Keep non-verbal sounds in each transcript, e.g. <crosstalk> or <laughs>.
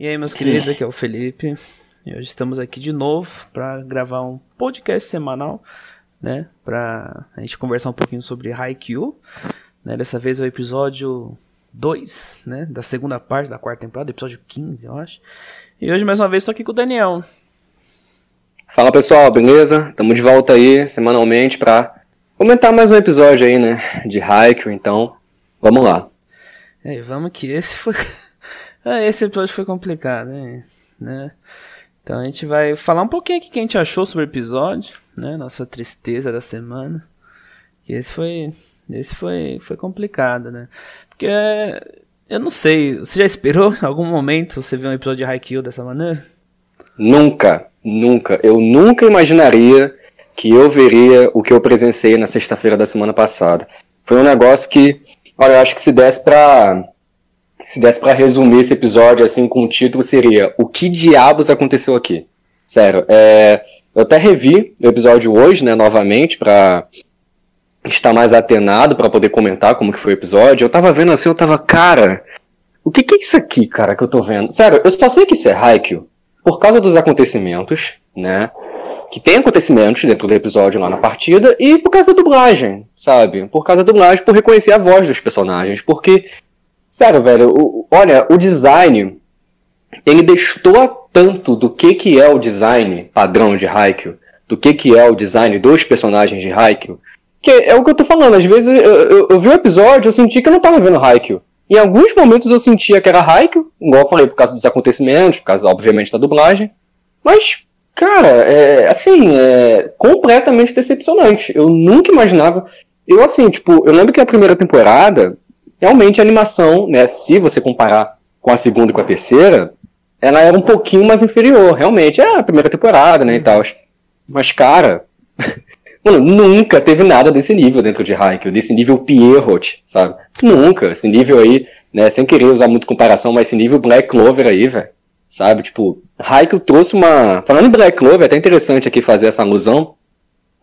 E aí, meus queridos, aqui é o Felipe. E hoje estamos aqui de novo para gravar um podcast semanal, né? Pra a gente conversar um pouquinho sobre Haikyuu. Né? Dessa vez é o episódio 2, né? Da segunda parte da quarta temporada, episódio 15, eu acho. E hoje, mais uma vez, estou aqui com o Daniel. Fala pessoal, beleza? Estamos de volta aí semanalmente para comentar mais um episódio aí, né? De Haikyuu, então vamos lá. É, vamos que esse foi. <laughs> Ah, esse episódio foi complicado, hein? né? Então a gente vai falar um pouquinho aqui o que a gente achou sobre o episódio, né? Nossa tristeza da semana. Que esse foi, esse foi, foi complicado, né? Porque eu não sei, você já esperou em algum momento você ver um episódio de Haikyuu dessa maneira? Nunca, nunca. Eu nunca imaginaria que eu veria o que eu presenciei na sexta-feira da semana passada. Foi um negócio que, olha, eu acho que se desse pra se desse para resumir esse episódio assim com o título, seria O que diabos aconteceu aqui? Sério, é, eu até revi o episódio hoje, né, novamente, para estar mais atenado para poder comentar como que foi o episódio. Eu tava vendo assim, eu tava, cara, o que que é isso aqui, cara, que eu tô vendo? Sério, eu só sei que isso é Haikyuu por causa dos acontecimentos, né? Que tem acontecimentos dentro do episódio lá na partida e por causa da dublagem, sabe? Por causa da dublagem, por reconhecer a voz dos personagens, porque Sério, velho, o, olha, o design, ele destoa tanto do que, que é o design padrão de Haikyuu, do que, que é o design dos personagens de Haikyuu, que é o que eu tô falando, às vezes eu, eu, eu vi o episódio, eu senti que eu não tava vendo Haikyuu. Em alguns momentos eu sentia que era Haikyuu, igual eu falei, por causa dos acontecimentos, por causa, obviamente, da dublagem, mas, cara, é, assim, é completamente decepcionante. Eu nunca imaginava. Eu, assim, tipo, eu lembro que a primeira temporada, realmente a animação, né, se você comparar com a segunda e com a terceira, ela era um pouquinho mais inferior, realmente. É a primeira temporada, né, e tal. Mas, cara, <laughs> mano, nunca teve nada desse nível dentro de Haikyuu, desse nível Pierrot, sabe? Nunca. Esse nível aí, né, sem querer usar muito comparação, mas esse nível Black Clover aí, velho. Sabe? Tipo, Haikyuu trouxe uma... Falando em Black Clover, é até interessante aqui fazer essa alusão,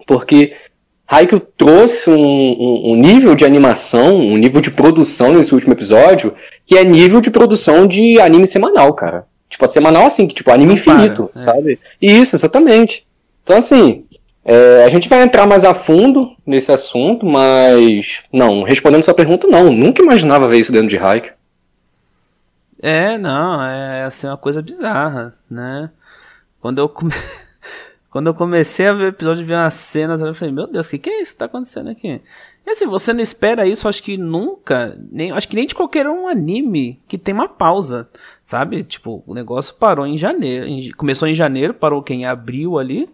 porque Haikyuu trouxe um, um, um, nível de animação, um nível de produção nesse último episódio, que é nível de produção de anime semanal, cara. Tipo, a semanal assim, que tipo, anime Não infinito, para, é. sabe? Isso, exatamente. Então, assim, é, a gente vai entrar mais a fundo nesse assunto, mas, não, respondendo sua pergunta, não, nunca imaginava ver isso dentro de Haikyuu. É, não, é assim, uma coisa bizarra, né? Quando eu comecei. <laughs> Quando eu comecei a ver o episódio, vi umas cenas, eu falei, meu Deus, o que, que é isso que tá acontecendo aqui? E assim, você não espera isso, acho que nunca, nem, acho que nem de qualquer um anime que tem uma pausa, sabe? Tipo, o negócio parou em janeiro, em, começou em janeiro, parou quem em abril ali,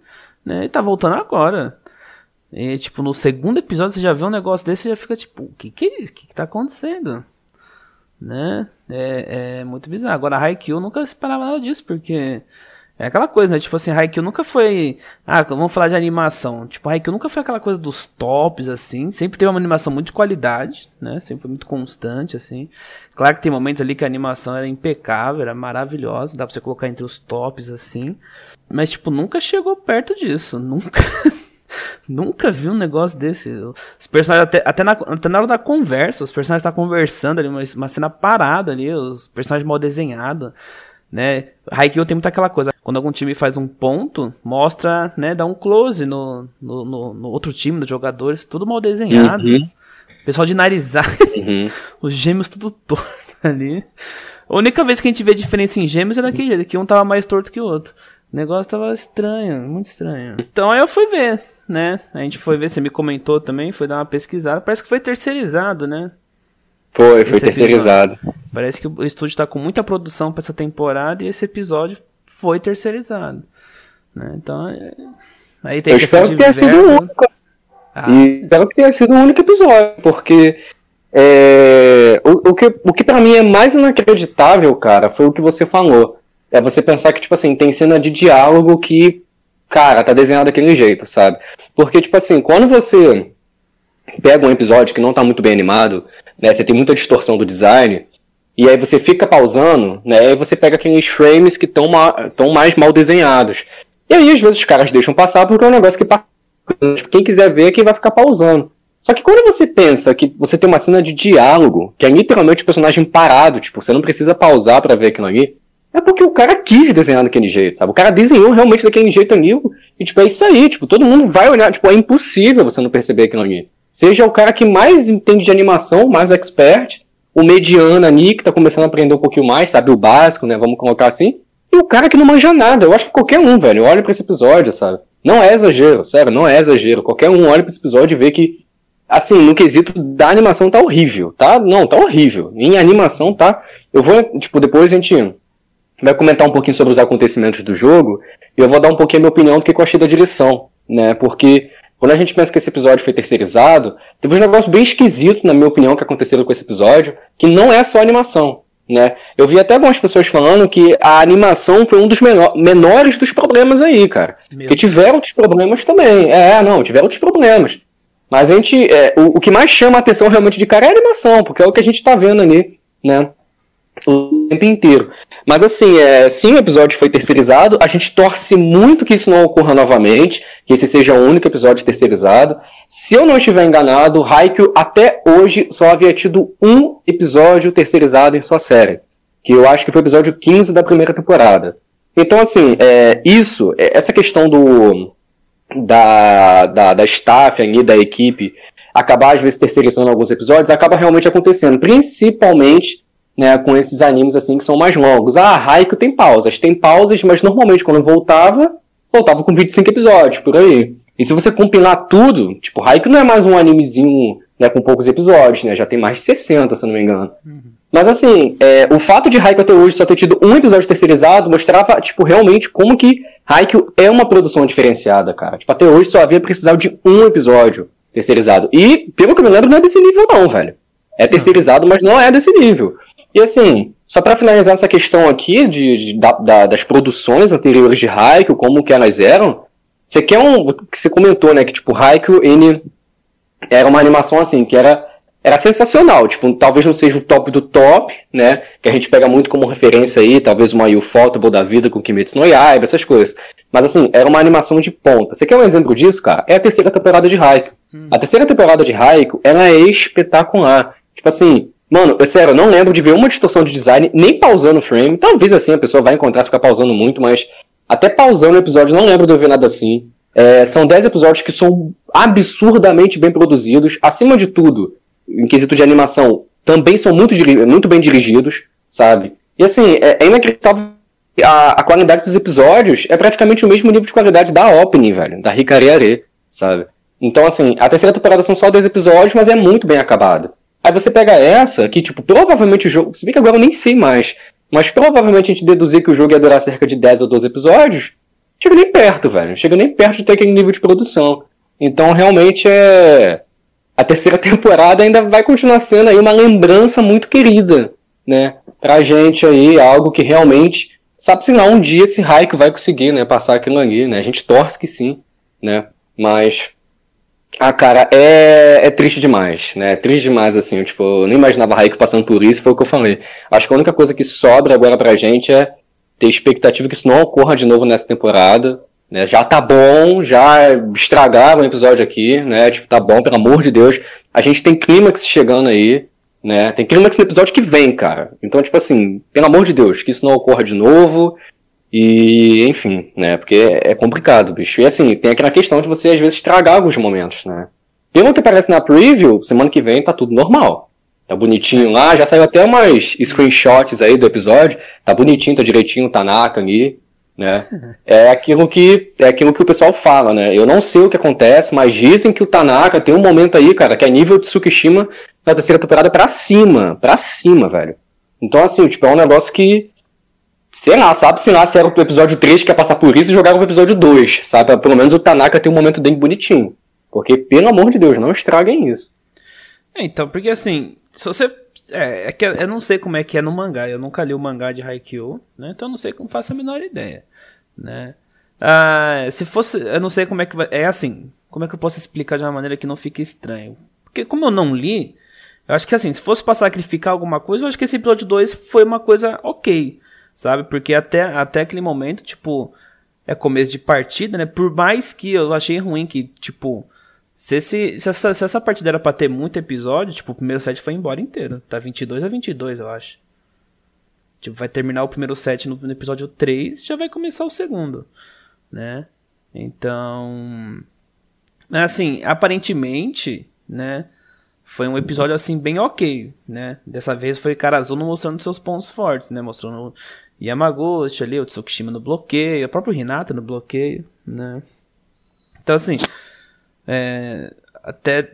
né? E tá voltando agora. E, tipo, no segundo episódio você já vê um negócio desse e já fica tipo, o que que é isso? O que que tá acontecendo? Né? É, é muito bizarro. Agora, Haikyuu nunca esperava nada disso, porque é aquela coisa, né? Tipo assim, Haikyuu nunca foi. Ah, vamos falar de animação. Tipo, Haikyuu nunca foi aquela coisa dos tops, assim. Sempre teve uma animação muito de qualidade, né? Sempre foi muito constante, assim. Claro que tem momentos ali que a animação era impecável, era maravilhosa. Dá pra você colocar entre os tops, assim. Mas, tipo, nunca chegou perto disso. Nunca. <laughs> Nunca vi um negócio desse. Os personagens, até, até, na, até na hora da conversa, os personagens estão tá conversando ali, uma, uma cena parada ali, os personagens mal desenhados né? Haikyuu tem muita aquela coisa, quando algum time faz um ponto, mostra, né, dá um close no, no, no, no outro time, nos jogadores, tudo mal desenhado. Uhum. Pessoal de narizar, uhum. <laughs> os gêmeos tudo torto <laughs> ali. A única vez que a gente vê diferença em gêmeos é daquele jeito, que um tava mais torto que o outro. O negócio tava estranho, muito estranho. Então aí eu fui ver, né? A gente foi ver, você me comentou também, foi dar uma pesquisada. Parece que foi terceirizado, né? Foi, foi terceirizado. Episódio. Parece que o estúdio está com muita produção para essa temporada e esse episódio foi terceirizado. Né? Então, é... aí tem Eu espero que tenha sido o único. Ah, e espero que tenha sido o único episódio, porque é, o, o, que, o que para mim é mais inacreditável, cara, foi o que você falou. É você pensar que, tipo assim, tem cena de diálogo que, cara, tá desenhado daquele jeito, sabe? Porque, tipo assim, quando você pega um episódio que não tá muito bem animado, né, você tem muita distorção do design, e aí você fica pausando, né? E você pega aqueles frames que estão ma mais mal desenhados. E aí, às vezes, os caras deixam passar porque é um negócio que quem quiser ver é quem vai ficar pausando. Só que quando você pensa que você tem uma cena de diálogo, que é literalmente o personagem parado, tipo, você não precisa pausar para ver aquilo ali, é porque o cara quis desenhar daquele jeito, sabe? O cara desenhou realmente daquele jeito ali, e tipo, é isso aí, tipo, todo mundo vai olhar, tipo, é impossível você não perceber aquilo ali. Seja o cara que mais entende de animação, mais expert, o mediano ali, que tá começando a aprender um pouquinho mais, sabe o básico, né, vamos colocar assim, e o cara que não manja nada, eu acho que qualquer um, velho, olha para esse episódio, sabe? Não é exagero, sério, não é exagero. Qualquer um olha pra esse episódio e vê que, assim, no quesito da animação tá horrível, tá? Não, tá horrível. Em animação tá. Eu vou, tipo, depois a gente vai comentar um pouquinho sobre os acontecimentos do jogo e eu vou dar um pouquinho a minha opinião do que eu achei da direção, né? Porque quando a gente pensa que esse episódio foi terceirizado, teve um negócio bem esquisito, na minha opinião, que aconteceu com esse episódio, que não é só animação. Né? Eu vi até algumas pessoas falando que a animação foi um dos menor, menores dos problemas aí, cara. Meu Porque tiveram outros problemas também. É, não, tiveram outros problemas. Mas a gente. É, o, o, que mais chama a atenção realmente de cara é a animação, porque é o que a gente tá vendo ali, né? O tempo inteiro. Mas assim, é, sim, o episódio foi terceirizado. A gente torce muito que isso não ocorra novamente, que esse seja o único episódio terceirizado. Se eu não estiver enganado, Haikyuu até hoje só havia tido um episódio terceirizado em sua série. Que eu acho que foi o episódio 15 da primeira temporada. Então, assim, é, isso, é, essa questão do da, da, da staff da equipe, acabar às vezes terceirizando alguns episódios, acaba realmente acontecendo. Principalmente né, com esses animes assim que são mais longos. Ah, Haikyuu tem pausas, tem pausas, mas normalmente quando voltava, voltava com 25 episódios, por aí. E se você compilar tudo, tipo, Haikyuu não é mais um animezinho né, com poucos episódios, né, já tem mais de 60, se eu não me engano. Uhum. Mas assim, é, o fato de Haikyuu até hoje só ter tido um episódio terceirizado mostrava, tipo, realmente como que Haikyuu é uma produção diferenciada, cara. Tipo, até hoje só havia precisado de um episódio terceirizado. E, pelo que eu me lembro, não é desse nível não, velho. É terceirizado, mas não é desse nível. E assim, só para finalizar essa questão aqui de, de da, da, das produções anteriores de Haikyuu, como que elas eram, você quer um. que você comentou, né? Que tipo, Haikyuu, ele era uma animação assim, que era, era sensacional. Tipo, talvez não seja o top do top, né? Que a gente pega muito como referência aí, talvez uma Ufotable da vida com Kimetsu no Yaiba, essas coisas. Mas assim, era uma animação de ponta. Você quer um exemplo disso, cara? É a terceira temporada de Haikyuu. Hum. A terceira temporada de Haikyuu, ela é espetacular. Tipo assim, Mano, eu sério, eu não lembro de ver uma distorção de design, nem pausando o frame. Talvez assim a pessoa vai encontrar se ficar pausando muito, mas até pausando o episódio, não lembro de ver nada assim. É, são 10 episódios que são absurdamente bem produzidos. Acima de tudo, em quesito de animação, também são muito, muito bem dirigidos, sabe? E assim, é, é inacreditável. A, a, qualidade dos episódios é praticamente o mesmo nível de qualidade da opening, velho, da Hikari sabe? Então, assim, a terceira temporada são só dois episódios, mas é muito bem acabada. Aí você pega essa, que, tipo, provavelmente o jogo. Se bem que agora eu nem sei mais. Mas provavelmente a gente deduzir que o jogo ia durar cerca de 10 ou 12 episódios. Chega nem perto, velho. Chega nem perto de ter aquele nível de produção. Então realmente é. A terceira <laughs> temporada ainda vai continuar sendo aí uma lembrança muito querida, né? Pra gente aí, algo que realmente. Sabe-se lá um dia esse Raik vai conseguir, né? Passar aquilo ali, né? A gente torce que sim, né? Mas ah, cara, é, é triste demais, né? É triste demais, assim. Tipo, eu nem imaginava Raik passando por isso, foi o que eu falei. Acho que a única coisa que sobra agora pra gente é ter expectativa que isso não ocorra de novo nessa temporada. Né? Já tá bom, já estragaram o episódio aqui, né? Tipo, tá bom, pelo amor de Deus. A gente tem clímax chegando aí, né? Tem clímax no episódio que vem, cara. Então, tipo assim, pelo amor de Deus, que isso não ocorra de novo. E, enfim, né? Porque é complicado, bicho. E assim, tem aquela questão de você às vezes estragar alguns momentos, né? Pelo que aparece na preview, semana que vem tá tudo normal. Tá bonitinho lá, já saiu até umas screenshots aí do episódio. Tá bonitinho, tá direitinho, tá Tanaka ali, né? É aquilo que é aquilo que o pessoal fala, né? Eu não sei o que acontece, mas dizem que o Tanaka tem um momento aí, cara, que é nível de Tsukishima na terceira temporada pra cima, pra cima, velho. Então, assim, tipo, é um negócio que sei lá, sabe, sei lá, se era o episódio 3 que ia passar por isso e jogaram o episódio 2, sabe? Pelo menos o Tanaka tem um momento bem bonitinho. Porque, pelo amor de Deus, não estraguem isso. É, então, porque assim, se você. É, é que eu não sei como é que é no mangá, eu nunca li o mangá de Haikyuu, né? Então eu não sei como faço a menor ideia, né? Ah, se fosse. Eu não sei como é que vai. É assim, como é que eu posso explicar de uma maneira que não fique estranho? Porque como eu não li, eu acho que assim, se fosse pra sacrificar alguma coisa, eu acho que esse episódio 2 foi uma coisa ok sabe? Porque até, até aquele momento, tipo, é começo de partida, né? Por mais que eu achei ruim que, tipo, se, esse, se, essa, se essa partida era pra ter muito episódio, tipo, o primeiro set foi embora inteiro. Tá 22 a 22, eu acho. Tipo, vai terminar o primeiro set no, no episódio 3 já vai começar o segundo, né? Então. Assim, aparentemente, né? Foi um episódio assim bem ok, né? Dessa vez foi Karazuno mostrando seus pontos fortes, né? Mostrando Yamaguchi ali, o Tsukishima no bloqueio, o próprio Hinata no bloqueio, né? Então assim, é, até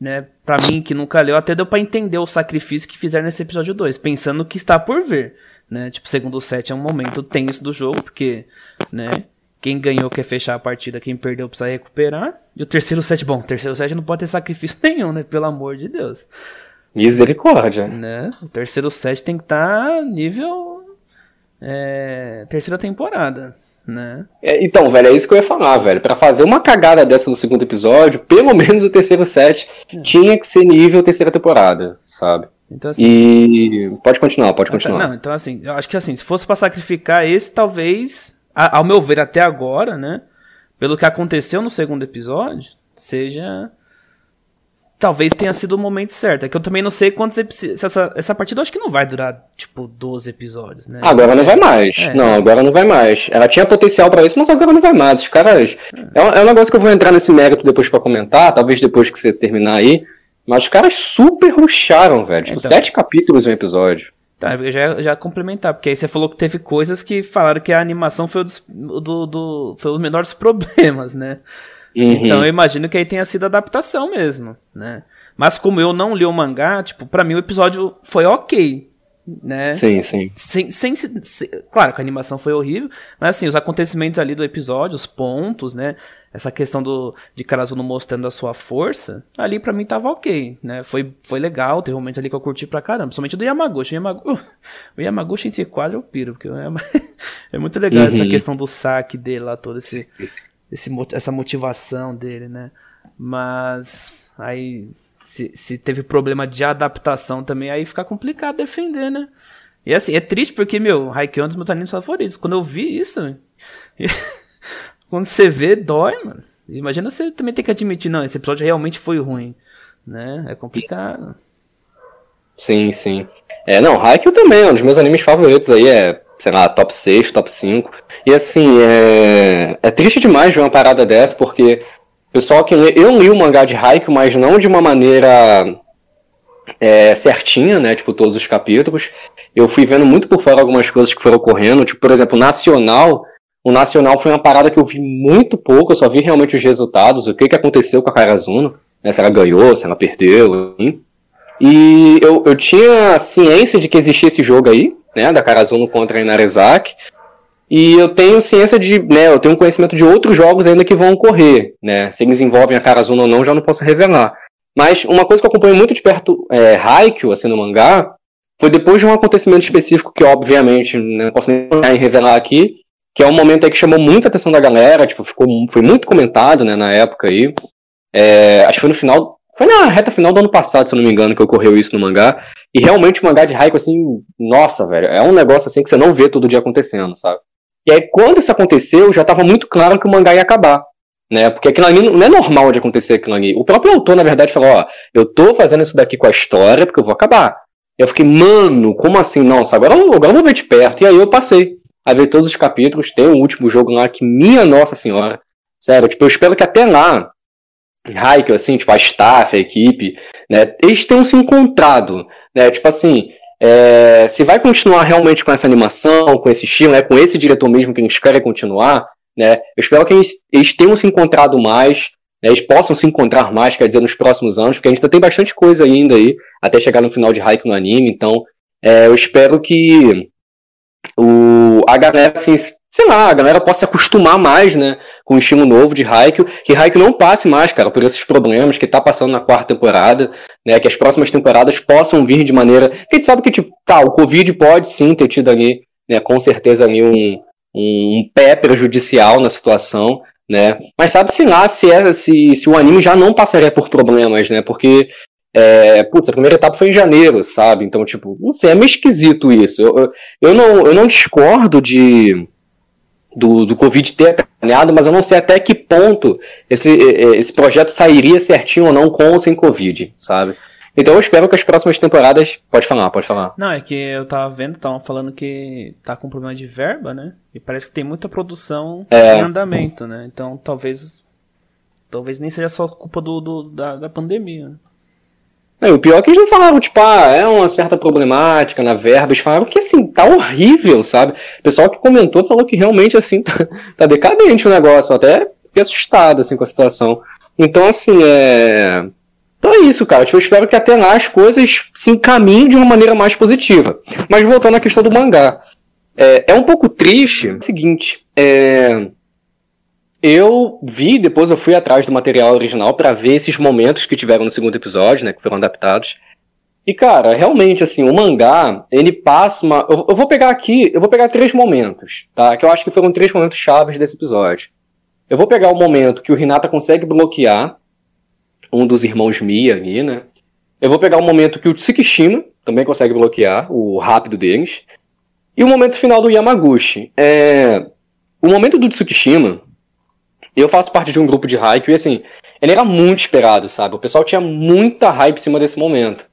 né, para mim que nunca leu, até deu para entender o sacrifício que fizeram nesse episódio 2, pensando que está por ver, né? Tipo, segundo set é um momento tenso do jogo, porque, né, quem ganhou quer fechar a partida, quem perdeu precisa recuperar. E o terceiro set, bom, o terceiro set não pode ter sacrifício <laughs> nenhum, né? Pelo amor de Deus. Misericórdia. Né? O terceiro set tem que estar tá nível é, terceira temporada né? É, então, velho, é isso que eu ia falar, velho. Para fazer uma cagada dessa no segundo episódio, pelo menos o terceiro set é. tinha que ser nível terceira temporada, sabe? Então, assim, e pode continuar, pode continuar. Não, então assim, eu acho que assim, se fosse para sacrificar esse, talvez, ao meu ver até agora, né, pelo que aconteceu no segundo episódio, seja talvez tenha sido o momento certo. É que eu também não sei quantos episódios. Essa, essa partida eu acho que não vai durar, tipo, 12 episódios, né? Agora não vai mais. É, não, agora não vai mais. Ela tinha potencial para isso, mas agora não vai mais. Os caras. É. É, um, é um negócio que eu vou entrar nesse mérito depois para comentar, talvez depois que você terminar aí. Mas os caras super ruxaram, velho. Tipo, então, sete capítulos um episódio. Tá, eu já, já complementar, porque aí você falou que teve coisas que falaram que a animação foi, dos, do, do, foi os menores <laughs> problemas, né? Uhum. Então eu imagino que aí tenha sido adaptação mesmo, né? Mas como eu não li o mangá, tipo, para mim o episódio foi ok, né? Sim, sim. Sem, sem, sem, claro que a animação foi horrível, mas assim, os acontecimentos ali do episódio, os pontos, né? Essa questão do de Karazuno mostrando a sua força, ali para mim tava ok, né? Foi, foi legal, teve momentos ali que eu curti pra caramba, principalmente do Yamaguchi. O Yamaguchi, <laughs> o Yamaguchi entre quadro eu piro, porque <laughs> é muito legal uhum. essa questão do saque dele lá, todo esse, sim, sim esse, essa motivação dele, né? Mas aí se, se teve problema de adaptação também, aí fica complicado defender, né? E assim, é triste porque, meu, Haikyuu é um dos meus animes favoritos. Quando eu vi isso, <laughs> quando você vê, dói, mano. Imagina você também ter que admitir, não, esse episódio realmente foi ruim, né? É complicado. Sim, sim. É, não, Haikyuu também é um dos meus animes favoritos aí, é sei lá, top 6, top 5. E assim, é, é triste demais ver uma parada dessa, porque pessoal que lê, eu li o mangá de Haikyuu, mas não de uma maneira é, certinha, né, tipo todos os capítulos. Eu fui vendo muito por fora algumas coisas que foram ocorrendo, tipo, por exemplo, Nacional, o Nacional foi uma parada que eu vi muito pouco, eu só vi realmente os resultados, o que, que aconteceu com a Karazuno, né, se ela ganhou, se ela perdeu, enfim. E eu, eu tinha ciência de que existia esse jogo aí, né, da Karazuno contra a. E eu tenho ciência de, né, eu tenho conhecimento de outros jogos ainda que vão ocorrer, né? Se eles envolvem a Karazuno ou não, já não posso revelar. Mas uma coisa que eu acompanho muito de perto, é, Haikyuu, assim, no mangá, foi depois de um acontecimento específico que, obviamente, né, não posso nem revelar aqui, que é um momento aí que chamou muita atenção da galera, tipo, ficou, foi muito comentado, né, na época aí. É, acho que foi no final, foi na reta final do ano passado, se eu não me engano, que ocorreu isso no mangá. E realmente o mangá de Raikou, assim, nossa, velho, é um negócio assim que você não vê todo dia acontecendo, sabe? E aí, quando isso aconteceu, já estava muito claro que o mangá ia acabar. Né? Porque aquilo ali não é normal de acontecer aquilo ali. O próprio autor, na verdade, falou: Ó, eu tô fazendo isso daqui com a história porque eu vou acabar. Eu fiquei, mano, como assim? Nossa, agora, agora eu vou ver de perto. E aí eu passei a ver todos os capítulos. Tem o um último jogo lá que, minha Nossa Senhora, sério, tipo, eu espero que até lá Haikyuu, assim, tipo, a staff, a equipe, né, eles tenham se encontrado, né, tipo assim, é, se vai continuar realmente com essa animação, com esse estilo, né, com esse diretor mesmo que eles querem continuar, né, eu espero que eles, eles tenham se encontrado mais, né, eles possam se encontrar mais, quer dizer, nos próximos anos, porque a gente ainda tem bastante coisa ainda aí, até chegar no final de Haikyuu no anime, então, é, eu espero que o, a galera, assim, sei lá, a galera possa se acostumar mais, né, com o estilo novo de Haikyuu, que Haikyuu não passe mais, cara, por esses problemas que tá passando na quarta temporada, né, que as próximas temporadas possam vir de maneira, que a gente sabe que, tipo, tá, o Covid pode sim ter tido ali, né, com certeza ali um, um pé prejudicial na situação, né, mas sabe-se lá se, é, se, se o anime já não passaria por problemas, né, porque é, putz, a primeira etapa foi em janeiro, sabe? Então, tipo, não sei, é meio esquisito isso. Eu, eu, eu, não, eu não discordo de, do, do Covid ter atrapalhado, mas eu não sei até que ponto esse, esse projeto sairia certinho ou não com ou sem Covid, sabe? Então eu espero que as próximas temporadas. Pode falar, pode falar. Não, é que eu tava vendo, estavam falando que tá com problema de verba, né? E parece que tem muita produção é. em andamento, né? Então talvez. Talvez nem seja só culpa do, do da, da pandemia. É, o pior é que eles não falaram, tipo, ah, é uma certa problemática na verba. Eles falaram que, assim, tá horrível, sabe? O pessoal que comentou falou que realmente, assim, <laughs> tá, tá decadente o negócio. Eu até fiquei assustado, assim, com a situação. Então, assim, é. Então é isso, cara. Tipo, eu espero que até lá as coisas se encaminhem de uma maneira mais positiva. Mas voltando à questão do mangá. É, é um pouco triste. É o seguinte, é eu vi, depois eu fui atrás do material original para ver esses momentos que tiveram no segundo episódio, né, que foram adaptados. E cara, realmente assim, o mangá, ele passa uma eu, eu, vou pegar aqui, eu vou pegar três momentos, tá? Que eu acho que foram três momentos chaves desse episódio. Eu vou pegar o momento que o Hinata consegue bloquear um dos irmãos Mia ali, né? Eu vou pegar o momento que o Tsukishima também consegue bloquear o rápido deles. E o momento final do Yamaguchi. É... O momento do Tsukishima, eu faço parte de um grupo de hype e assim, ele era muito esperado, sabe? O pessoal tinha muita hype em cima desse momento.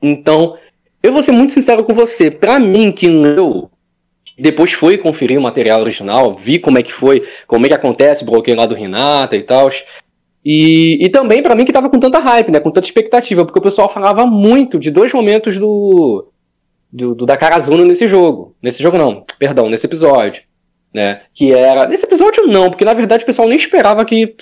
Então, eu vou ser muito sincero com você. Pra mim, que leu, depois foi conferir o material original, vi como é que foi, como é que acontece o bloqueio lá do Renata e tal. E, e também para mim que tava com tanta hype, né? Com tanta expectativa, porque o pessoal falava muito de dois momentos do, do, do da Karazuna nesse jogo. Nesse jogo não, perdão, nesse episódio né? Que era. Nesse episódio, não, porque na verdade o pessoal nem esperava que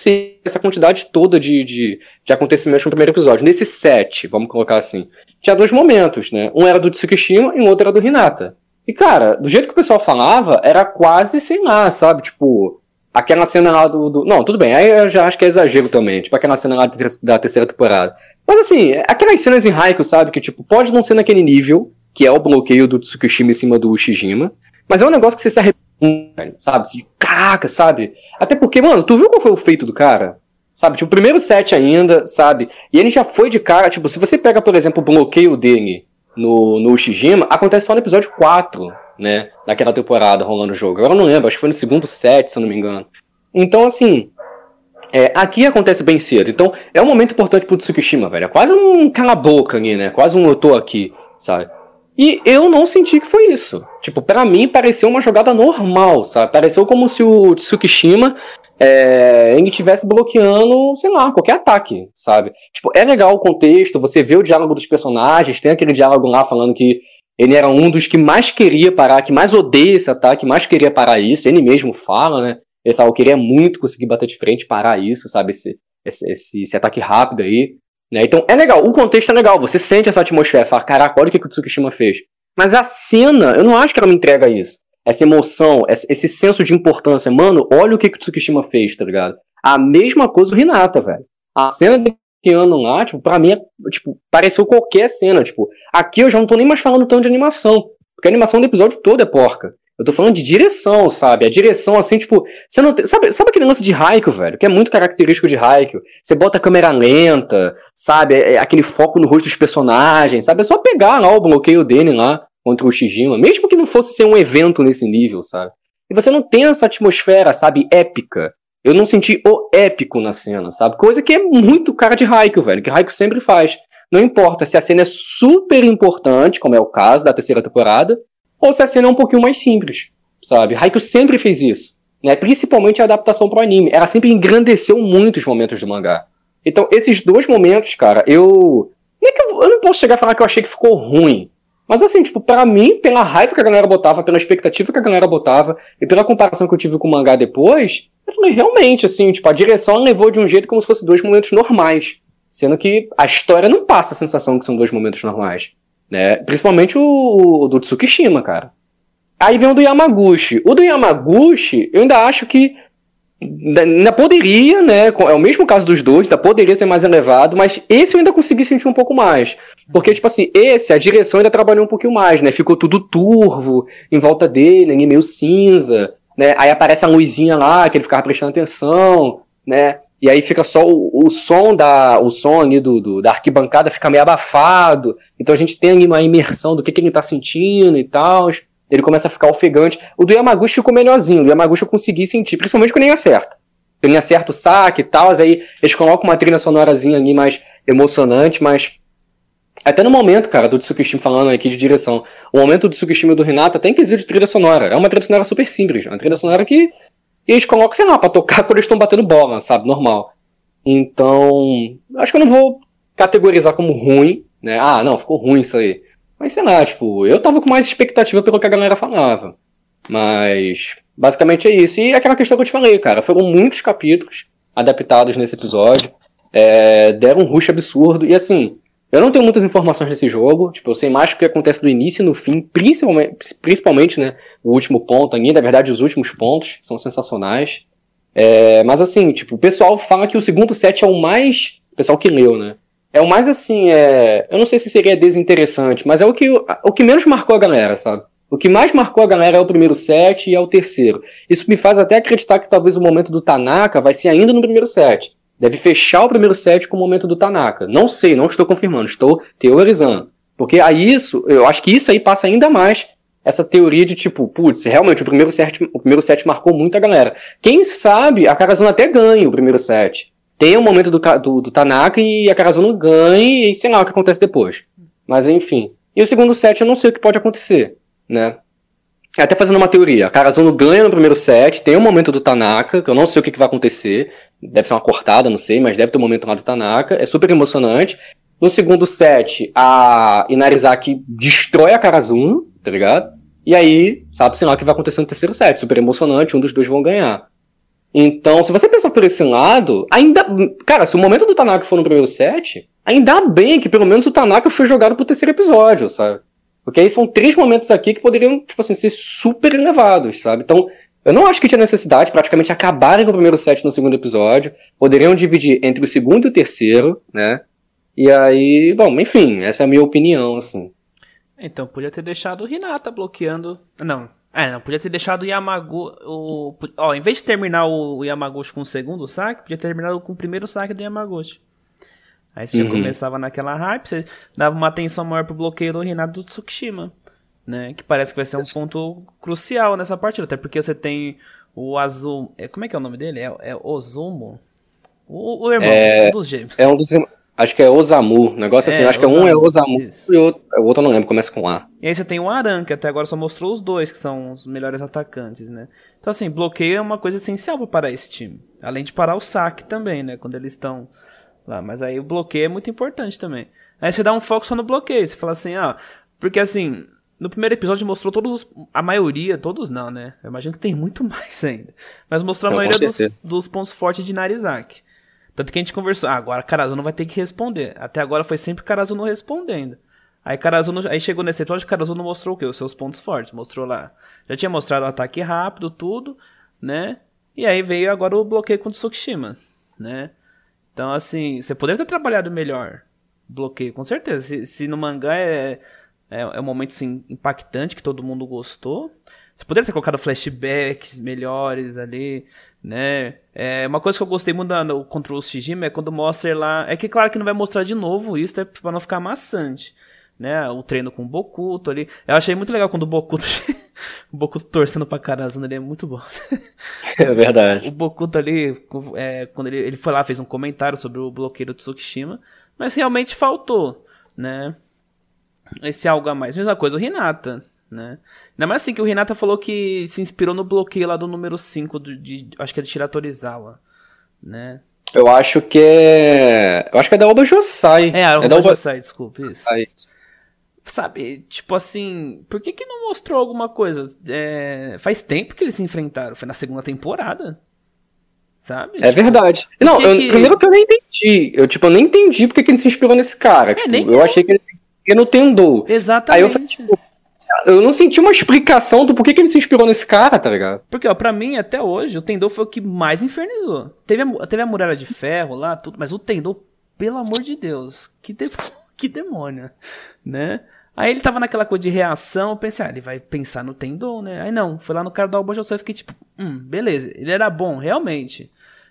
essa quantidade toda de, de, de acontecimentos no primeiro episódio. Nesse set, vamos colocar assim, tinha dois momentos, né? Um era do Tsukishima e o outro era do Hinata. E, cara, do jeito que o pessoal falava, era quase, sei lá, sabe? Tipo, aquela cena lá do, do. Não, tudo bem, aí eu já acho que é exagero também. Tipo, aquela cena lá da terceira temporada. Mas, assim, aquelas cenas em Haiku, sabe? Que, tipo, pode não ser naquele nível, que é o bloqueio do Tsukishima em cima do Ushijima. Mas é um negócio que você se arrepende sabe? De, caraca, sabe? Até porque, mano, tu viu qual foi o feito do cara? Sabe? Tipo, o primeiro set ainda, sabe? E ele já foi de cara, tipo, se você pega, por exemplo, o bloqueio dele no, no Ushijima, acontece só no episódio 4, né? Daquela temporada rolando o jogo. Agora eu não lembro, acho que foi no segundo set, se eu não me engano. Então, assim, é, aqui acontece bem cedo. Então, é um momento importante pro Tsukishima, velho. É quase um cala-boca ali, né? Quase um eu tô aqui, sabe? E eu não senti que foi isso. Tipo, para mim pareceu uma jogada normal, sabe? Pareceu como se o Tsukishima é, ele estivesse bloqueando, sei lá, qualquer ataque, sabe? Tipo, é legal o contexto, você vê o diálogo dos personagens, tem aquele diálogo lá falando que ele era um dos que mais queria parar, que mais odeia esse ataque, mais queria parar isso, ele mesmo fala, né? Ele fala, eu queria muito conseguir bater de frente, parar isso, sabe? Esse, esse, esse, esse ataque rápido aí. Né? Então é legal, o contexto é legal, você sente essa atmosfera, você fala, caraca, olha o que, que o Tsukishima fez. Mas a cena, eu não acho que ela me entrega isso. Essa emoção, esse senso de importância. Mano, olha o que, que o Tsukishima fez, tá ligado? A mesma coisa o Hinata, velho. A cena do Keanu lá, tipo, pra mim, é, tipo, pareceu qualquer cena, tipo, aqui eu já não tô nem mais falando tanto de animação, porque a animação do episódio todo é porca. Eu tô falando de direção, sabe? A direção, assim, tipo. Você não tem, sabe, sabe aquele lance de Haikyuu, velho? Que é muito característico de Haikyuu. Você bota a câmera lenta, sabe? É, é aquele foco no rosto dos personagens, sabe? É só pegar lá o bloqueio dele lá contra o Shijima. Mesmo que não fosse ser um evento nesse nível, sabe? E você não tem essa atmosfera, sabe? Épica. Eu não senti o épico na cena, sabe? Coisa que é muito cara de Haikyuu, velho. Que Haikyuu sempre faz. Não importa se a cena é super importante, como é o caso da terceira temporada, ou se a cena é um pouquinho mais simples, sabe? Haikyuu sempre fez isso, né? Principalmente a adaptação pro anime. Ela sempre engrandeceu muito os momentos do mangá. Então, esses dois momentos, cara, eu. Eu não posso chegar a falar que eu achei que ficou ruim. Mas assim, tipo, para mim, pela hype que a galera botava, pela expectativa que a galera botava, e pela comparação que eu tive com o mangá depois, eu falei, realmente, assim, tipo, a direção levou de um jeito como se fosse dois momentos normais. Sendo que a história não passa a sensação que são dois momentos normais. Né? Principalmente o, o do Tsukishima, cara. Aí vem o do Yamaguchi. O do Yamaguchi, eu ainda acho que ainda poderia, né? É o mesmo caso dos dois, ainda poderia ser mais elevado, mas esse eu ainda consegui sentir um pouco mais. Porque, tipo assim, esse, a direção ainda trabalhou um pouquinho mais, né? Ficou tudo turvo em volta dele, meio cinza, né? Aí aparece a luzinha lá, que ele ficava prestando atenção, né? E aí fica só o, o som da o som ali do, do, da arquibancada fica meio abafado. Então a gente tem ali uma imersão do que, que ele tá sentindo e tal. Ele começa a ficar ofegante. O do Yamaguchi ficou melhorzinho. O do Yamaguchi eu consegui sentir, principalmente quando ele acerta. Ele acerta o saque e tal, aí eles colocam uma trilha sonorazinha ali mais emocionante, mas Até no momento, cara, do Tsukishima falando aqui de direção, o momento do Tsukishima e do Renata tem quesito de trilha sonora. É uma trilha sonora super simples, uma trilha sonora que eles colocam, sei lá, pra tocar quando eles estão batendo bola, sabe? Normal. Então, acho que eu não vou categorizar como ruim, né? Ah, não, ficou ruim isso aí. Mas sei lá, tipo, eu tava com mais expectativa pelo que a galera falava. Mas, basicamente é isso. E aquela questão que eu te falei, cara, foram muitos capítulos adaptados nesse episódio. É, deram um rush absurdo. E assim, eu não tenho muitas informações desse jogo. Tipo, eu sei mais o que acontece do início e no fim, principalmente, principalmente né, o último ponto ainda. Na verdade, os últimos pontos são sensacionais. É, mas assim, tipo, o pessoal fala que o segundo set é o mais. O pessoal que leu, né? É o mais assim, é, eu não sei se seria desinteressante, mas é o que, o que menos marcou a galera, sabe? O que mais marcou a galera é o primeiro set e é o terceiro. Isso me faz até acreditar que talvez o momento do Tanaka vai ser ainda no primeiro set. Deve fechar o primeiro set com o momento do Tanaka. Não sei, não estou confirmando, estou teorizando. Porque a isso, eu acho que isso aí passa ainda mais essa teoria de tipo, putz, realmente o primeiro set, o primeiro set marcou muito a galera. Quem sabe a Karazuna até ganha o primeiro set. Tem o um momento do, do, do, Tanaka e a Karazuna ganha e sei lá o que acontece depois. Mas enfim. E o segundo set eu não sei o que pode acontecer, né? Até fazendo uma teoria, a Karazuno ganha no primeiro set, tem o um momento do Tanaka, que eu não sei o que, que, vai acontecer, deve ser uma cortada, não sei, mas deve ter um momento lá do Tanaka, é super emocionante. No segundo set, a Inarizaki destrói a Karazuno, tá ligado? E aí, sabe-se lá o que vai acontecer no terceiro set. Super emocionante, um dos dois vão ganhar. Então, se você pensar por esse lado, ainda. Cara, se o momento do Tanaka for no primeiro set, ainda bem que pelo menos o Tanaka foi jogado pro terceiro episódio, sabe? Porque aí são três momentos aqui que poderiam, tipo assim, ser super elevados, sabe? Então, eu não acho que tinha necessidade praticamente acabarem com o primeiro set no segundo episódio. Poderiam dividir entre o segundo e o terceiro, né? E aí, bom, enfim, essa é a minha opinião, assim. Então, podia ter deixado o Hinata bloqueando. Não. É, não, podia ter deixado o Yamagu. O, ó, em vez de terminar o Yamaguchi com o segundo saque, podia ter terminado com o primeiro saque do Yamaguchi. Aí você uhum. já começava naquela hype, você dava uma atenção maior pro bloqueio do Renato do Tsukishima. Né? Que parece que vai ser um ponto crucial nessa partida. Até porque você tem o Azul. É, como é que é o nome dele? É, é Ozumo? O, o irmão é, um dos gêmeos. É um dos. Acho que é Osamu. Negócio assim, é, acho Osamu, que um é Osamu isso. e o outro, o outro eu não lembro, começa com A. E aí você tem o Aran, que até agora só mostrou os dois, que são os melhores atacantes, né? Então, assim, bloqueio é uma coisa essencial para parar esse time. Além de parar o saque também, né? Quando eles estão lá. Mas aí o bloqueio é muito importante também. Aí você dá um foco só no bloqueio. Você fala assim, ah, porque assim, no primeiro episódio mostrou todos os, a maioria, todos não, né? Eu imagino que tem muito <laughs> mais ainda. Mas mostrou a maioria dos, dos pontos fortes de Narizaki. Tanto que a gente conversou, ah, agora Carazuno vai ter que responder. Até agora foi sempre Carazuno respondendo. Aí Carazuno, aí chegou nesse episódio, Carazuno mostrou o quê? Os seus pontos fortes, mostrou lá. Já tinha mostrado o ataque rápido, tudo, né? E aí veio agora o bloqueio contra o Tsukishima, né? Então, assim, você poderia ter trabalhado melhor bloqueio, com certeza. Se, se no mangá é, é, é um momento assim, impactante que todo mundo gostou, você poderia ter colocado flashbacks melhores ali, né? É, uma coisa que eu gostei muito no Control Shijima é quando mostra lá. É que claro que não vai mostrar de novo isso, é pra não ficar maçante. Né, o treino com o Bokuto ali. Eu achei muito legal quando o Bokuto. <laughs> o Bokuto torcendo pra Karazuna ali é muito bom. <laughs> É verdade. O Bokuto ali, é, quando ele, ele foi lá, fez um comentário sobre o bloqueio do Tsukishima. Mas realmente faltou, né? Esse algo a mais. Mesma coisa, o Hinata né? Ainda mais assim que o Renata falou que se inspirou no bloqueio lá do número 5 de, de acho que é de Shiratorizawa, né? Eu acho que é. Eu acho que é da Oba Josai. É, a Oba, é da Oba... Josai, desculpa, isso. Josai. Sabe, tipo assim, por que que não mostrou alguma coisa? É, faz tempo que eles se enfrentaram, foi na segunda temporada. Sabe? É tipo, verdade. Não, eu, que... primeiro que eu nem entendi. Eu, tipo, eu nem entendi porque que ele se inspirou nesse cara. É, tipo, eu achei que ele, ele não tem um do. Exatamente. Aí eu falei, tipo, eu não senti uma explicação do porquê que ele se inspirou nesse cara, tá ligado? Porque, ó, pra mim, até hoje, o Tendou foi o que mais infernizou. Teve a, teve a muralha de ferro lá, tudo, mas o Tendou, pelo amor de Deus, que, de, <laughs> que demônio, né? Aí ele tava naquela coisa de reação, eu pensei, ah, ele vai pensar no Tendou, né? Aí não, foi lá no cara do Alba José, fiquei tipo, hum, beleza, ele era bom, realmente,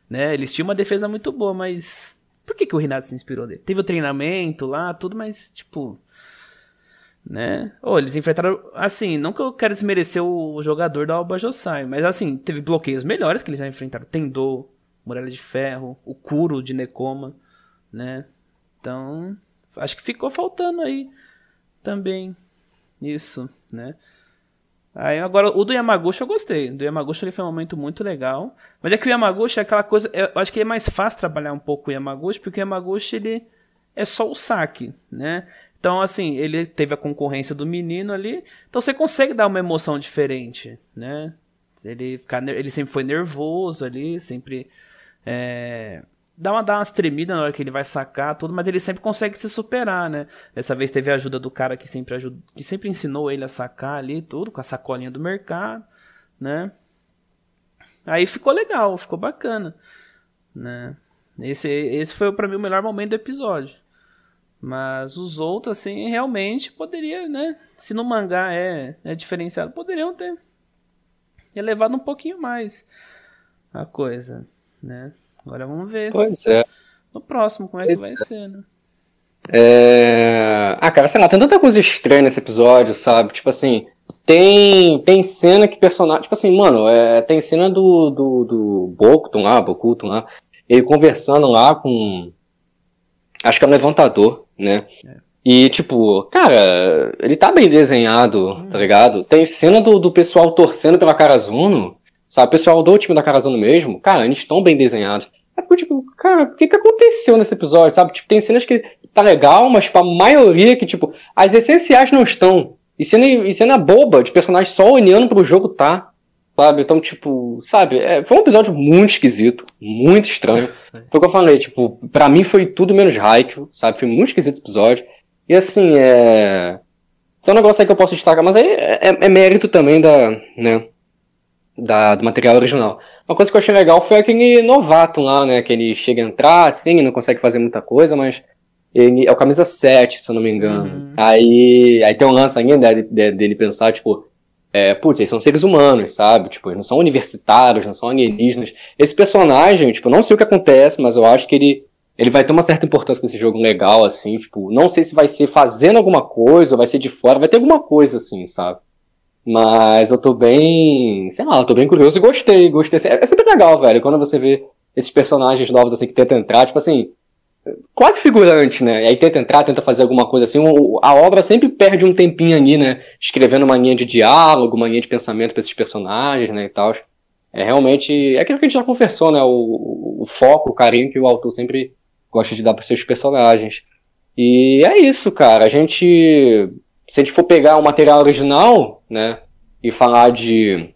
né? Eles tinham uma defesa muito boa, mas por que, que o Renato se inspirou dele? Teve o treinamento lá, tudo, mas, tipo, né? Ou oh, eles enfrentaram, assim, não que eu quero desmerecer o jogador da Alba Josai, mas assim, teve bloqueios melhores que eles já enfrentaram. Tendô, Muralha de Ferro, o Kuro de Nekoma, né? Então, acho que ficou faltando aí também isso, né? Aí agora o do Yamaguchi eu gostei. Do Yamaguchi ele foi um momento muito legal. Mas é que o Yamaguchi é aquela coisa. Eu acho que é mais fácil trabalhar um pouco o Yamaguchi, porque o Yamaguchi ele é só o saque, né? Então, assim, ele teve a concorrência do menino ali. Então você consegue dar uma emoção diferente, né? Ele, ficar, ele sempre foi nervoso ali, sempre. É, dá uma, dá umas tremidas na hora que ele vai sacar tudo, mas ele sempre consegue se superar, né? Dessa vez teve a ajuda do cara que sempre ajuda, que sempre ensinou ele a sacar ali tudo, com a sacolinha do mercado, né? Aí ficou legal, ficou bacana, né? Esse, esse foi para mim o melhor momento do episódio. Mas os outros, assim, realmente poderia, né? Se no mangá é, é diferenciado, poderiam ter elevado um pouquinho mais a coisa, né? Agora vamos ver. Pois é. No próximo, como é que vai ser, né? É... Ah, cara, sei lá, tem tanta coisa estranha nesse episódio, sabe? Tipo assim, tem, tem cena que personagem. Tipo assim, mano, é, tem cena do, do, do Bokuton lá, Bokuton lá, ele conversando lá com. Acho que é um levantador, né? É. E, tipo, cara, ele tá bem desenhado, hum. tá ligado? Tem cena do, do pessoal torcendo pela Karazuno. Sabe, o pessoal do time da Carazono mesmo, cara, eles estão bem desenhados. É porque, tipo, cara, o que, que aconteceu nesse episódio, sabe? Tipo, tem cenas que tá legal, mas, tipo, a maioria que, tipo, as essenciais não estão. E cena, e cena boba, de personagens só olhando pro jogo tá. Sabe? Então, tipo, sabe? É, foi um episódio muito esquisito, muito estranho. Foi o que eu falei, tipo, pra mim foi tudo menos Haikyuu, sabe? Foi muito esquisito esse episódio. E assim, é. Tem um negócio aí que eu posso destacar, mas aí é, é, é mérito também da, né, da, do material original. Uma coisa que eu achei legal foi aquele novato lá, né? Que ele chega a entrar, assim, não consegue fazer muita coisa, mas ele é o camisa 7, se eu não me engano. Uhum. Aí, aí tem um lance ainda dele, dele pensar, tipo, é, putz, eles são seres humanos, sabe? Tipo, eles não são universitários, não são alienígenas. Esse personagem, tipo, não sei o que acontece, mas eu acho que ele, ele vai ter uma certa importância nesse jogo legal, assim, tipo, não sei se vai ser fazendo alguma coisa ou vai ser de fora, vai ter alguma coisa, assim, sabe? Mas eu tô bem. Sei lá, eu tô bem curioso e gostei, gostei. É, sempre legal, velho, quando você vê esses personagens novos assim que tentam entrar, tipo assim. Quase figurante, né? E aí tenta entrar, tenta fazer alguma coisa assim. A obra sempre perde um tempinho ali, né? Escrevendo uma linha de diálogo, uma linha de pensamento pra esses personagens, né? E tal. É realmente. É aquilo que a gente já conversou, né? O, o foco, o carinho que o autor sempre gosta de dar pros seus personagens. E é isso, cara. A gente se a gente for pegar o material original, né, e falar de,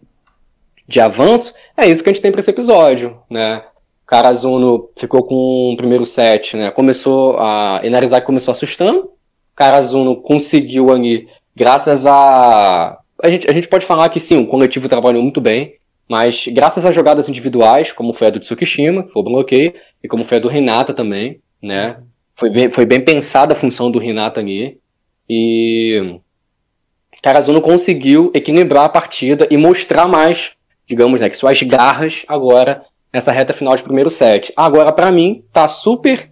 de avanço, é isso que a gente tem para esse episódio, né. Karazuno ficou com o primeiro set, né, começou a... Inarizaki começou assustando, Karazuno conseguiu ali, graças a... A gente, a gente pode falar que sim, o coletivo trabalhou muito bem, mas graças a jogadas individuais, como foi a do Tsukishima, que foi o bloqueio, e como foi a do Renata também, né, foi bem, foi bem pensada a função do Renata ali, e Karazuno conseguiu equilibrar a partida e mostrar mais, digamos, né, que suas garras agora nessa reta final de primeiro set. Agora, para mim, tá super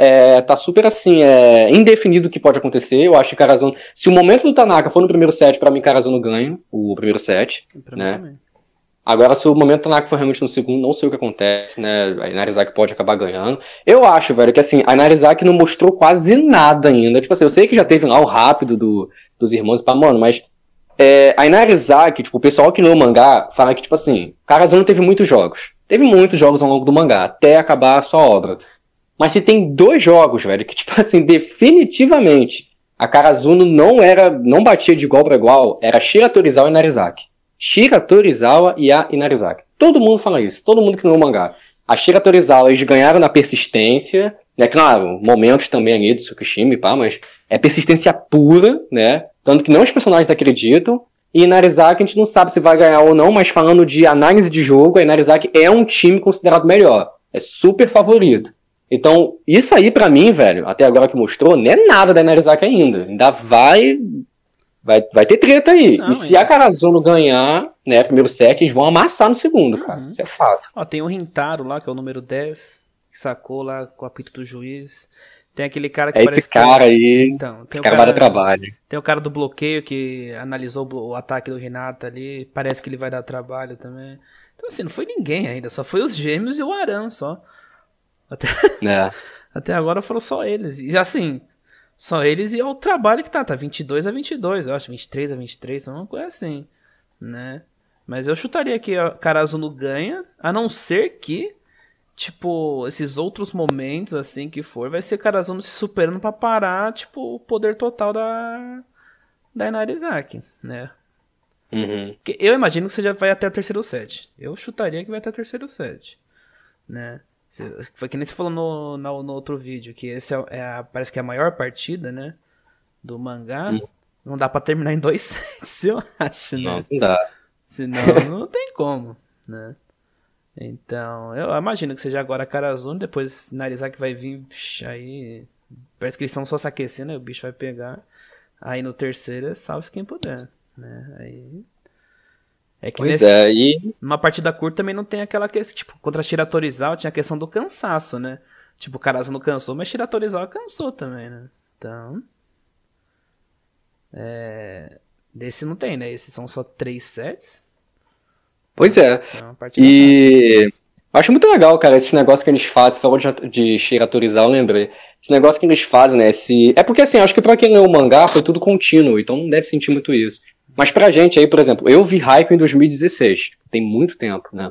é, tá super assim, é, indefinido o que pode acontecer. Eu acho que Karazuno. Se o momento do Tanaka for no primeiro set, para mim, Karazuno ganha o primeiro set. Né? Agora, se o momento Tanaka for realmente no segundo, não sei o que acontece, né? A Inarizaki pode acabar ganhando. Eu acho, velho, que assim, a Inarizaki não mostrou quase nada ainda. Tipo assim, eu sei que já teve lá o rápido do, dos irmãos pra mano, mas. É, a Inarizaki, tipo, o pessoal que leu o mangá fala que, tipo assim, Karazuno teve muitos jogos. Teve muitos jogos ao longo do mangá, até acabar a sua obra. Mas se tem dois jogos, velho, que, <laughs> tipo assim, definitivamente a Karazuno não era. não batia de igual para igual, era Shira Torizawa e Inarizaki. Shira Torizawa e a Inarizaki. Todo mundo fala isso, todo mundo que leu o mangá. A Shira Torizawa, eles ganharam na persistência, né? Claro, momentos também ali do Tsukishima pá, mas é persistência pura, né? Tanto que não os personagens acreditam. E Inarizaki a gente não sabe se vai ganhar ou não, mas falando de análise de jogo, a Inarizaki é um time considerado melhor. É super favorito. Então, isso aí para mim, velho, até agora que mostrou, não é nada da Inarizaki ainda. Ainda vai Vai, vai ter treta aí. Não, e se é. a Carazuno ganhar, né, primeiro set, eles vão amassar no segundo, uhum. cara. Isso é fato. Ó, tem o Rintaro lá, que é o número 10, que sacou lá com o apito do juiz. Tem aquele cara que É esse cara que... aí. Então, esse cara, cara trabalho. Tem o cara do bloqueio que analisou o ataque do Renato ali. Parece que ele vai dar trabalho também. Então, assim, não foi ninguém ainda. Só foi os gêmeos e o Aran só. Até, <laughs> é. Até agora foram só eles. E assim, Só eles e é o trabalho que tá, tá 22 a 22, eu acho, 23 a 23, uma coisa assim, né? Mas eu chutaria que a Karazuno ganha, a não ser que, tipo, esses outros momentos, assim, que for, vai ser Karazuno se superando pra parar, tipo, o poder total da, da Inarizaki, né? Uhum. Eu imagino que você já vai até o terceiro set. Eu chutaria que vai até o terceiro set, né? Foi que nem você falou no, no, no outro vídeo, que esse é, é a, parece que é a maior partida, né? Do mangá. Hum. Não dá pra terminar em dois <laughs> sets, eu acho, né? Não, não dá. Senão, não tem como, né? Então, eu imagino que seja agora Karazune, depois sinalizar que vai vir, aí parece que eles estão só se aquecendo, aí o bicho vai pegar. Aí no terceiro é salve quem puder, né? Aí é que pois nesse, é, e. Numa partida curta também não tem aquela questão. Tipo, contra Shiratorizawa tinha a questão do cansaço, né? Tipo, o Karasu não cansou, mas Shiratorizawa cansou também, né? Então. É. Desse não tem, né? Esses são só três sets. Pois é. é e. Acho muito legal, cara, esse negócio que eles fazem. Você falou de, de Shiratorizawa, eu lembrei. Esse negócio que eles fazem, né? Esse... É porque, assim, acho que pra quem leu o mangá foi tudo contínuo, então não deve sentir muito isso. Mas pra gente aí, por exemplo, eu vi Haiku em 2016, tem muito tempo, né?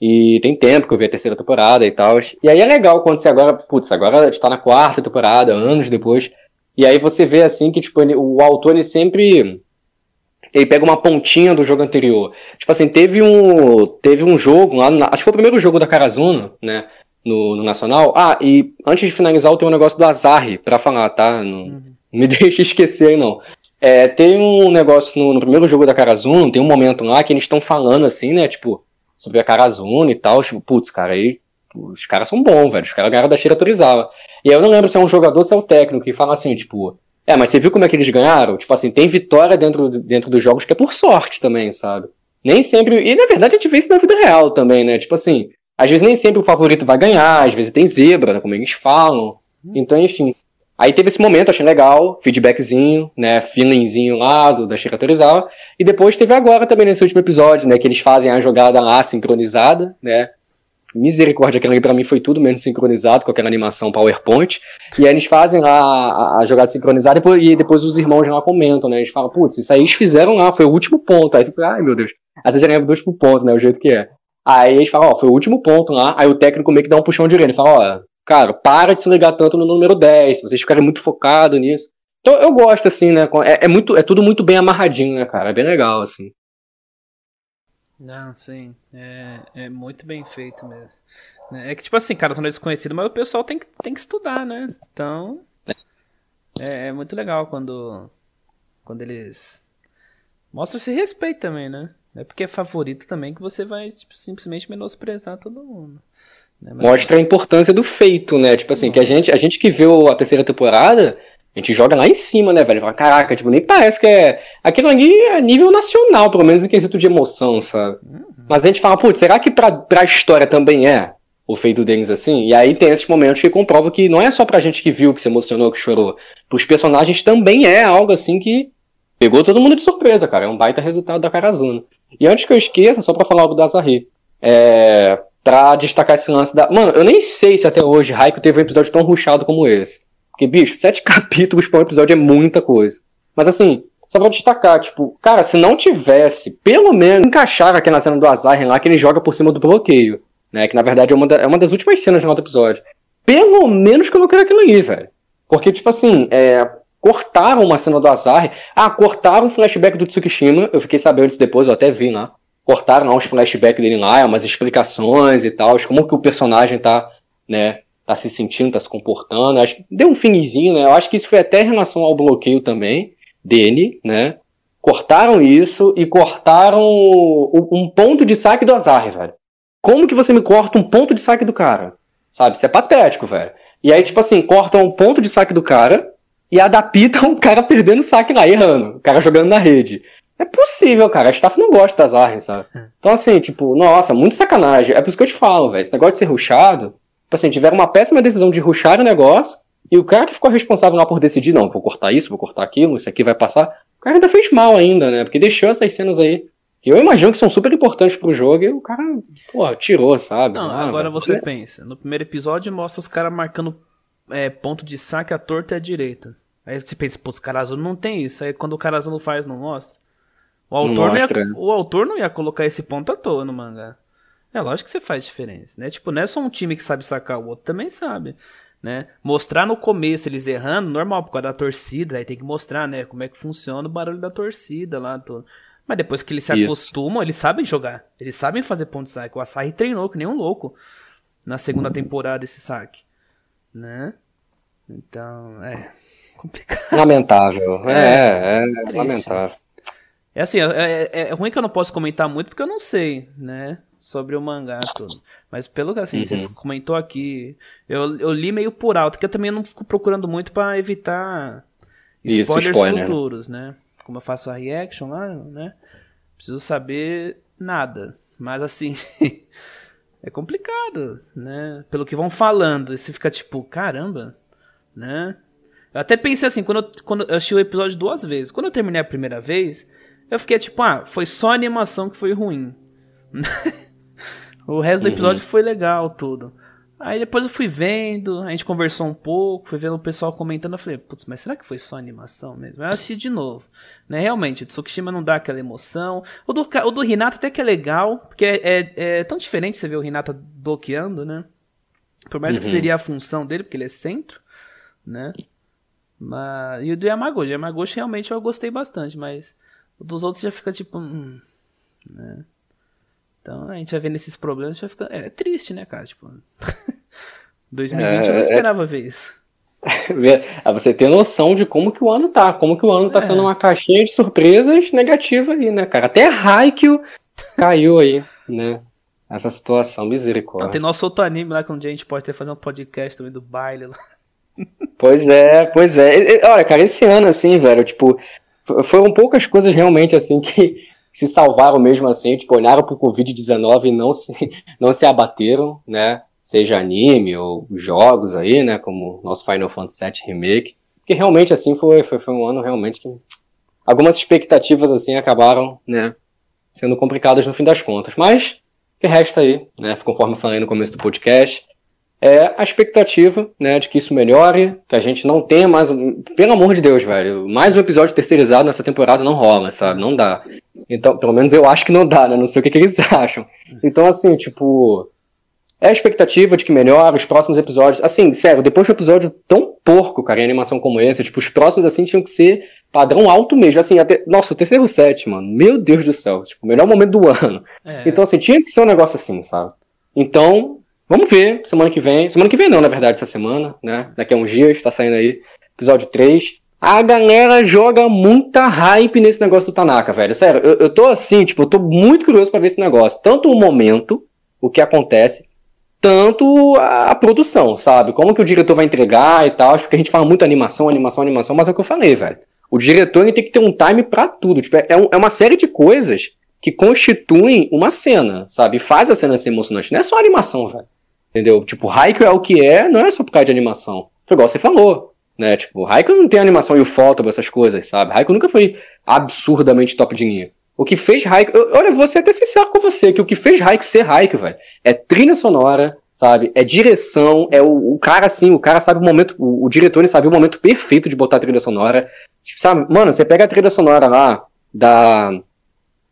E tem tempo que eu vi a terceira temporada e tal. E aí é legal quando você agora, putz, agora está na quarta temporada, anos depois. E aí você vê assim que, tipo, ele, o autor ele sempre. Ele pega uma pontinha do jogo anterior. Tipo assim, teve um. Teve um jogo lá. Na, acho que foi o primeiro jogo da Karazuno, né? No, no, Nacional. Ah, e antes de finalizar, eu tenho um negócio do Azarre pra falar, tá? Não, uhum. não me <laughs> deixe esquecer aí, não. É, tem um negócio no, no, primeiro jogo da Karazuno, tem um momento lá que eles estão falando assim, né, tipo, sobre a Karazuno e tal, tipo, putz, cara, aí os caras são bons, velho, os caras ganharam da Shira. E aí eu não lembro se é um jogador ou se é o técnico que fala assim, tipo, é, mas você viu como é que eles ganharam? Tipo assim, tem vitória dentro, dentro dos jogos que é por sorte também, sabe? Nem sempre. E na verdade a gente vê isso na vida real também, né? Tipo assim, às vezes nem sempre o favorito vai ganhar, às vezes tem zebra, né, como eles falam. Então, enfim. Aí teve esse momento, achei legal, feedbackzinho, né, feelingzinho lá do, da Shira Torizawa. E depois teve agora também nesse último episódio, né, que eles fazem a jogada lá sincronizada, né. Misericórdia, aquela ali pra mim foi tudo menos sincronizado com aquela animação PowerPoint. E aí eles fazem lá a, a jogada sincronizada e depois, e depois, os irmãos lá comentam, né. Eles falam, putz, isso aí eles fizeram lá, foi o último ponto. Aí tipo, ai meu Deus. Às vezes já lembro do último ponto, né, o jeito que é. Aí eles falam, ó, foi o último ponto lá. Aí o técnico meio que dá um puxão de orelha. Ele fala, ó, cara, para de se ligar tanto no número 10, vocês ficarem muito focados nisso. Então eu gosto, assim, né? É, é, muito, é tudo muito bem amarradinho, né, cara? É bem legal, assim. Não, sim. É, é muito bem feito mesmo. É que, tipo assim, cara, são desconhecidos, mas o pessoal tem que, tem que estudar, né? Então. É, é muito legal quando. Quando eles. Mostram esse respeito também, né? Não é porque é favorito também que você vai tipo, simplesmente menosprezar todo mundo. Né? Mostra a importância do feito, né? Tipo assim, que a gente, a gente que viu a terceira temporada, a gente joga lá em cima, né, velho? Fala, caraca, tipo, nem parece que é. Aquilo ali é nível nacional, pelo menos em quesito de emoção, sabe? Uhum. Mas a gente fala, putz, será que pra, pra história também é o feito deles assim? E aí tem esses momentos que comprovam que não é só pra gente que viu, que se emocionou, que chorou. Pros personagens também é algo assim que pegou todo mundo de surpresa, cara. É um baita resultado da Karazuna. E antes que eu esqueça, só pra falar algo da Azarri. É pra destacar esse lance da. Mano, eu nem sei se até hoje Raico teve um episódio tão ruchado como esse. Porque, bicho, sete <laughs> capítulos pra um episódio é muita coisa. Mas assim, só pra destacar, tipo, cara, se não tivesse, pelo menos encaixar aqui na cena do Azar lá, que ele joga por cima do bloqueio, né? Que na verdade é uma, da, é uma das últimas cenas do episódio. Pelo menos quero aquilo ali, velho. Porque, tipo assim, é, cortaram uma cena do Azar. Ah, cortaram um flashback do Tsukishima. Eu fiquei sabendo disso depois, eu até vi lá cortaram lá uns flashbacks dele lá, umas explicações e tal, como que o personagem tá, né, tá se sentindo, tá se comportando. Acho que deu um finzinho, né? Eu acho que isso foi até em relação ao bloqueio também dele, né? Cortaram isso e cortaram um ponto de saque do Azar, velho. Como que você me corta um ponto de saque do cara? Sabe? Isso é patético, velho. E aí, tipo assim, cortam um ponto de saque do cara e adaptam <laughs> o cara perdendo o saque lá, errando. O cara jogando na rede. É possível, cara. A staff não gosta das armas, sabe? É. Então, assim, tipo, nossa, muito sacanagem. É por isso que eu te falo, velho. Esse negócio de ser ruxado. Tipo assim, tiveram uma péssima decisão de ruxar o negócio. E o cara que ficou responsável lá por decidir, não, vou cortar isso, vou cortar aquilo, isso aqui vai passar. O cara ainda fez mal ainda, né? Porque deixou essas cenas aí. Que eu imagino que são super importantes pro jogo e o cara, pô, tirou, sabe? Não, ah, agora você pensa. No primeiro episódio mostra os caras marcando é, ponto de saque à torta e à direita. Aí você pensa, putz, Carazuno não tem isso. Aí quando o Carazuno faz, não mostra. O autor não, ia, o autor não ia colocar esse ponto à toa no mangá. É lógico que você faz diferença, né? Tipo, não é só um time que sabe sacar, o outro também sabe, né? Mostrar no começo eles errando, normal, por causa da torcida, aí tem que mostrar, né? Como é que funciona o barulho da torcida lá, tudo. Mas depois que eles se Isso. acostumam, eles sabem jogar. Eles sabem fazer ponto de saque. O Asahi treinou que nem um louco na segunda temporada esse saque, né? Então, é <laughs> complicado. Lamentável. É, é, é lamentável. É assim, é, é, é, ruim que eu não posso comentar muito porque eu não sei, né? Sobre o mangá tudo. Mas pelo que assim, uhum. você comentou aqui, eu, eu li meio por alto, que eu também não fico procurando muito para evitar spoilers Isso, spoiler. futuros, né? Como eu faço a reaction lá, né? Preciso saber nada. Mas assim, <laughs> é complicado, né? Pelo que vão falando, você fica tipo, caramba, né? Eu até pensei assim, quando eu, quando eu assisti o episódio duas vezes. Quando eu terminei a primeira vez, eu fiquei tipo, ah, foi só a animação que foi ruim. <laughs> o resto do uhum. episódio uhum. foi legal, tudo. Aí depois eu fui vendo, a gente conversou um pouco, fui vendo o pessoal comentando, eu falei, putz, mas será que foi só animação mesmo? Eu assisti de novo. Né? Realmente, o Tsukishima não dá aquela emoção. O do, o do Hinata até que é legal, porque é, é, é tão diferente você ver o Hinata bloqueando, né? Por mais uhum. que seria a função dele, porque ele é centro, né? Mas, e o do Yamagoshi, o Yamagoshi realmente eu gostei bastante, mas o dos outros já fica tipo. Hum, né? Então a gente vai vendo esses problemas já fica. É, é triste, né, cara? Tipo. <laughs> 2020 é, eu não é. esperava é... ver isso. <laughs> Você tem noção de como que o ano tá, como que o ano tá é. sendo uma caixinha de surpresas negativa aí, né, cara? Até Haikyuu <laughs> caiu aí, né? Essa situação, misericórdia. tem nosso outro anime lá que um dia a gente pode ter fazer um podcast também do baile lá. Pois é, pois é. Olha, cara, esse ano, assim, velho, tipo, foram poucas coisas realmente, assim, que se salvaram mesmo assim, tipo, olharam pro Covid-19 e não se, <laughs> não se abateram, né? Seja anime ou jogos aí, né? Como nosso Final Fantasy VII Remake. Porque realmente, assim, foi, foi, foi um ano realmente que algumas expectativas, assim, acabaram, né? Sendo complicadas no fim das contas. Mas, o que resta aí, né? Conforme eu falei no começo do podcast, é a expectativa, né, de que isso melhore, que a gente não tenha mais, pelo amor de Deus, velho, mais um episódio terceirizado nessa temporada não rola, sabe? Não dá. Então, pelo menos eu acho que não dá, né? Não sei o que, que eles <laughs> acham. Então, assim, tipo, é a expectativa de que melhore os próximos episódios. Assim, sério, depois de um episódio tão porco, cara, em animação como esse, tipo, os próximos, assim, tinham que ser padrão alto mesmo. Assim, até, nossa, o terceiro set, mano, meu Deus do céu, tipo, o melhor momento do <laughs> ano. É. Então, assim, tinha que ser um negócio assim, sabe? Então, Vamos ver, semana que vem. Semana que vem não, na verdade, essa semana, né? Daqui a uns dias, tá saindo aí, episódio 3. A galera joga muita hype nesse negócio do Tanaka, velho. Sério, eu, eu tô assim, tipo, eu tô muito curioso para ver esse negócio. Tanto o momento, o que acontece, tanto a, a, produção, sabe? Como que o diretor vai entregar e tal. Porque a gente fala muito animação, animação, animação, mas é o que eu falei, velho. O diretor ele tem que ter um time para tudo. Tipo, é, um, é uma série de coisas que constituem uma cena, sabe? Faz a cena ser emocionante. Não é só animação, velho. Entendeu? Tipo, Haikyuu é o que é, não é só por causa de animação. Foi igual você falou, né? Tipo, Haikyuu não tem animação e o foto, essas coisas, sabe? Haikyuu nunca foi absurdamente top de linha. O que fez Haikyuu... Olha, vou ser até sincero com você, que o que fez Haikyuu ser Haikyuu, velho, é trilha sonora, sabe? É direção, é o, o cara assim, o cara sabe o momento, o, o, diretor ele sabe o momento perfeito de botar a trilha sonora. Sabe, mano, você pega a trilha sonora lá da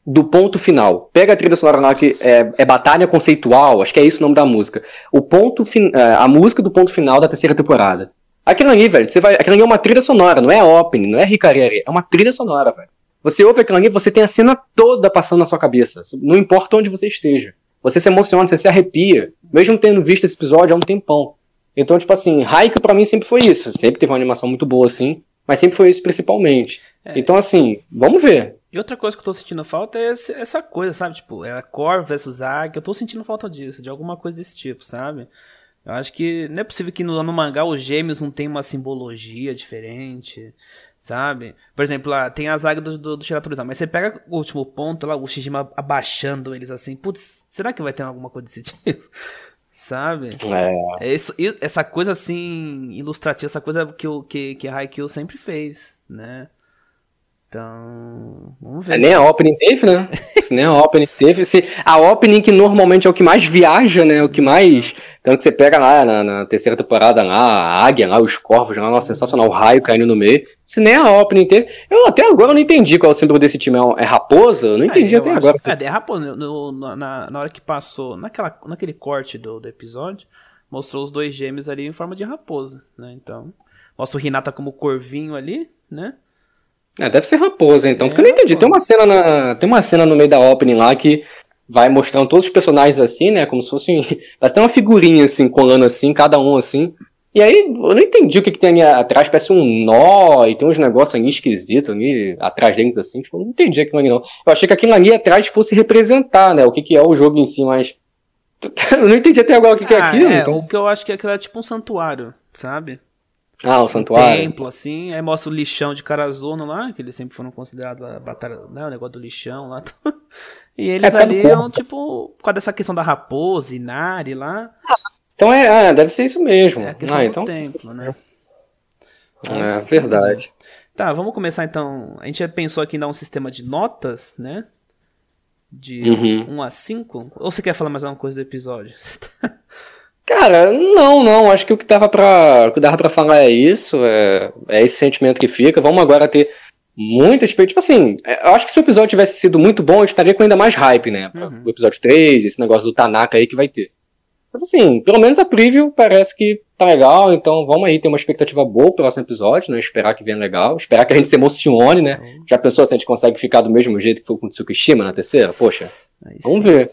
do ponto final. Pega a trilha sonora lá que é, é, Batalha Conceitual, acho que é isso o nome da música. O ponto é, a música do ponto final da terceira temporada. Aquilo ali, velho, você vai, aquilo ali é uma trilha sonora, não é opening, não é ricarere, é uma trilha sonora, velho. Você ouve aquilo ali, você tem a cena toda passando na sua cabeça, não importa onde você esteja. Você se emociona, você se arrepia, mesmo tendo visto esse episódio há um tempão. Então, tipo assim, Haikyuu pra mim sempre foi isso. Sempre teve uma animação muito boa, assim, mas sempre foi isso principalmente. É. Então, assim, vamos ver. E outra coisa que eu tô sentindo falta é essa coisa, sabe? Tipo, é a Core versus Ag. Eu tô sentindo falta disso, de alguma coisa desse tipo, sabe? Eu acho que não é possível que no, no mangá os gêmeos não tenham uma simbologia diferente, sabe? Por exemplo, lá tem a zaga do, do, mas você pega o último ponto lá, o Shijima abaixando eles assim, putz, será que vai ter alguma coisa desse <laughs> tipo? sabe? É. é isso, essa coisa assim, ilustrativa, essa coisa que, o, que, que a Haikyuu sempre fez, né? Então, vamos ver. É, nem a opening teve, né? nem a opening teve. Se, a opening que normalmente é o que mais viaja, né? O que mais Tanto que você pega lá na, na terceira temporada lá, a águia lá, os corvos lá, nossa, sensacional, o raio caindo no meio. Se nem a opening ter. Eu até agora não entendi qual é o símbolo desse time. É, é raposa? Eu não entendi É, até agora. É, é raposa. No- no- na, na hora que passou, naquela, naquele corte do, do episódio, mostrou os dois gêmeos ali em forma de raposa, né? Então, mostra o Hinata como corvinho ali, né? É, deve ser raposa, então. É, porque eu não entendi. raposa. Tem uma cena na. Tem uma cena no meio da opening lá que vai mostrando todos os personagens assim, né? Como se fossem. <laughs> Parece até uma figurinha assim, colando assim, cada um assim. E aí, eu não entendi o que, que tem ali atrás, parece um nó e tem uns negócios ali esquisitos ali atrás deles assim. Tipo, eu não entendi aquilo ali não. Eu achei que aquilo ali atrás fosse representar, né? O que, que é o jogo em si, mas. <laughs> Eu não entendi até agora o que, que é Ah, aquilo. é, então... o que eu acho que aquilo é tipo um santuário, sabe? Ah, o Um santuário. templo, assim. Aí mostra o lixão de Carazono lá, que eles sempre foram considerados a batalha, né? O negócio do lixão lá. <laughs> E eles É, ali do é um tipo. Por causa dessa questão da raposa, Inari lá. Então é, ah, deve ser isso mesmo. É a questão ah, do então. templo, né? É, verdade. Tá, vamos começar então. A gente já pensou aqui em dar um sistema de notas, né? De Uhum. 1 a 5. Ou você quer falar mais alguma coisa do episódio? <laughs> Cara, não, não. Acho que o que dava pra, o que dava pra falar é isso. É, é esse sentimento que fica. Vamos agora ter muita expectativa. Tipo assim, é, eu acho que se o episódio tivesse sido muito bom, a gente estaria com ainda mais hype, né? Uhum. O episódio 3, esse negócio do Tanaka aí que vai ter. Mas assim, pelo menos a preview parece que tá legal. Então vamos aí ter uma expectativa boa pro próximo episódio, né? Esperar que venha legal. Esperar que a gente se emocione, né? Já pensou se a gente consegue ficar do mesmo jeito que foi com o Tsukishima na terceira? Poxa. Vamos ver.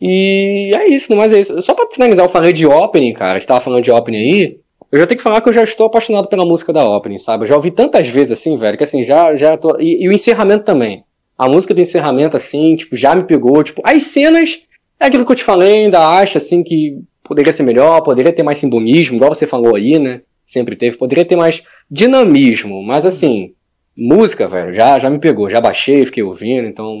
E é isso, mas é isso. Só pra finalizar, eu falei de opening, cara. A gente tava falando de opening aí. Eu já tenho que falar que eu já estou apaixonado pela música da opening, sabe? Eu já ouvi tantas vezes assim, velho, que assim, já, já tô. E, e o encerramento também. A música do encerramento, assim, tipo, já me pegou. Tipo, as cenas, é aquilo que eu te falei, ainda acho, assim, que poderia ser melhor, poderia ter mais simbolismo, igual você falou aí, né? Sempre teve. Poderia ter mais dinamismo, mas assim, música, velho, já, já me pegou. Já baixei, fiquei ouvindo, então.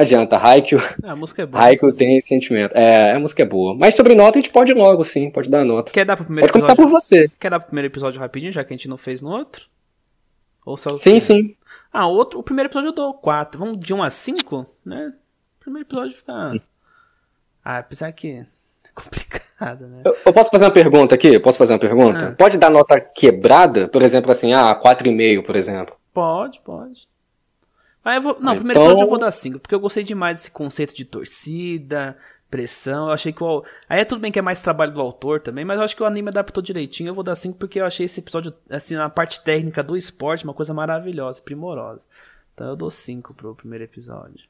Adianta, Haikyuu Ah, a música é boa. Haikyuu tem esse sentimento. É, a música é boa. Mas sobre nota, a gente pode logo, sim. Pode dar nota. Quer dar pro primeiro Pode começar episódio? por você. Quer dar pro primeiro episódio rapidinho, já que a gente não fez no outro? Ou só Sim, primeiro? sim. Ah, o outro, o primeiro episódio eu dou 4. Vamos de 1 a 5, né? O primeiro episódio fica. Ah, apesar que é complicado, né? Eu, eu posso fazer uma pergunta aqui? Posso fazer uma pergunta? Ah. Pode dar nota quebrada? Por exemplo, assim, ah, 4,5, por exemplo. Pode, pode. Eu vou. Não, Ah, o primeiro então- episódio eu vou dar 5, porque eu gostei demais desse conceito de torcida, pressão. Eu achei que o. Aí é tudo bem que é mais trabalho do autor também, mas eu acho que o anime adaptou direitinho. Eu vou dar 5 porque eu achei esse episódio, assim, na parte técnica do esporte, uma coisa maravilhosa, primorosa. Então eu dou 5 pro primeiro episódio.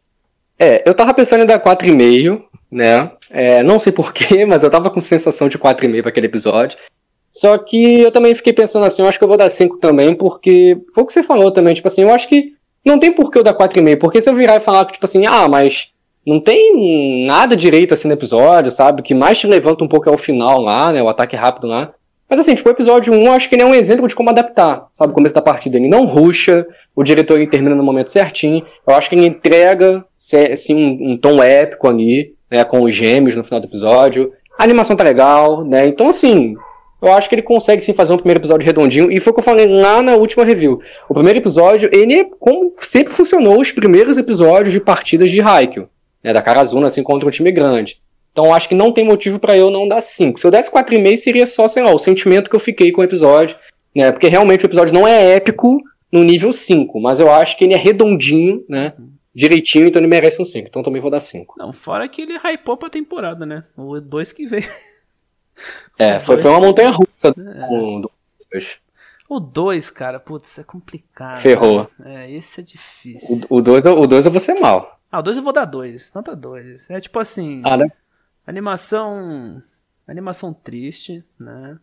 É, eu tava pensando em dar 4,5, né? É, não sei porquê, <laughs> mas eu tava com sensação de 4,5 pra aquele episódio. Só que eu também fiquei pensando assim, eu acho que eu vou dar 5 também, porque foi o que você falou também, tipo assim, eu acho que não tem por que eu dar 4,5, porque se eu virar e falar que, tipo assim, ah, mas não tem nada direito assim no episódio, sabe? O que mais te levanta um pouco é o final lá, né? O ataque rápido lá. Mas assim, tipo, o episódio 1 eu acho que ele é um exemplo de como adaptar, sabe? O começo da partida. Ele não ruxa, o diretor ele termina no momento certinho. Eu acho que ele entrega se- assim, um, um tom épico ali, né? Com os gêmeos no final do episódio. A animação tá legal, né? Então, assim, eu acho que ele consegue sim fazer um primeiro episódio redondinho. E foi o que eu falei lá na última review. O primeiro episódio, ele é como sempre funcionou os primeiros episódios de partidas de Haikyuu. Né, da Karazuna, assim, contra um time grande. Então acho que não tem motivo pra eu não dar 5. Se eu desse 4,5 seria só, sei lá, o sentimento que eu fiquei com o episódio. Né, porque realmente o episódio não é épico no nível 5. Mas eu acho que ele é redondinho, né? Direitinho, então ele merece um 5. Então também vou dar 5. Não, fora que ele hypou pra temporada, né? O 2 que veio. <laughs> É, foi, foi uma montanha russa do, do O 2, cara, putz, é complicado. Ferrou. É, esse é difícil. O 2 o dois eu vou ser mal. Ah, o 2 eu vou dar 2. Nota 2. É tipo assim. Ah, né? Animação. Animação triste, né?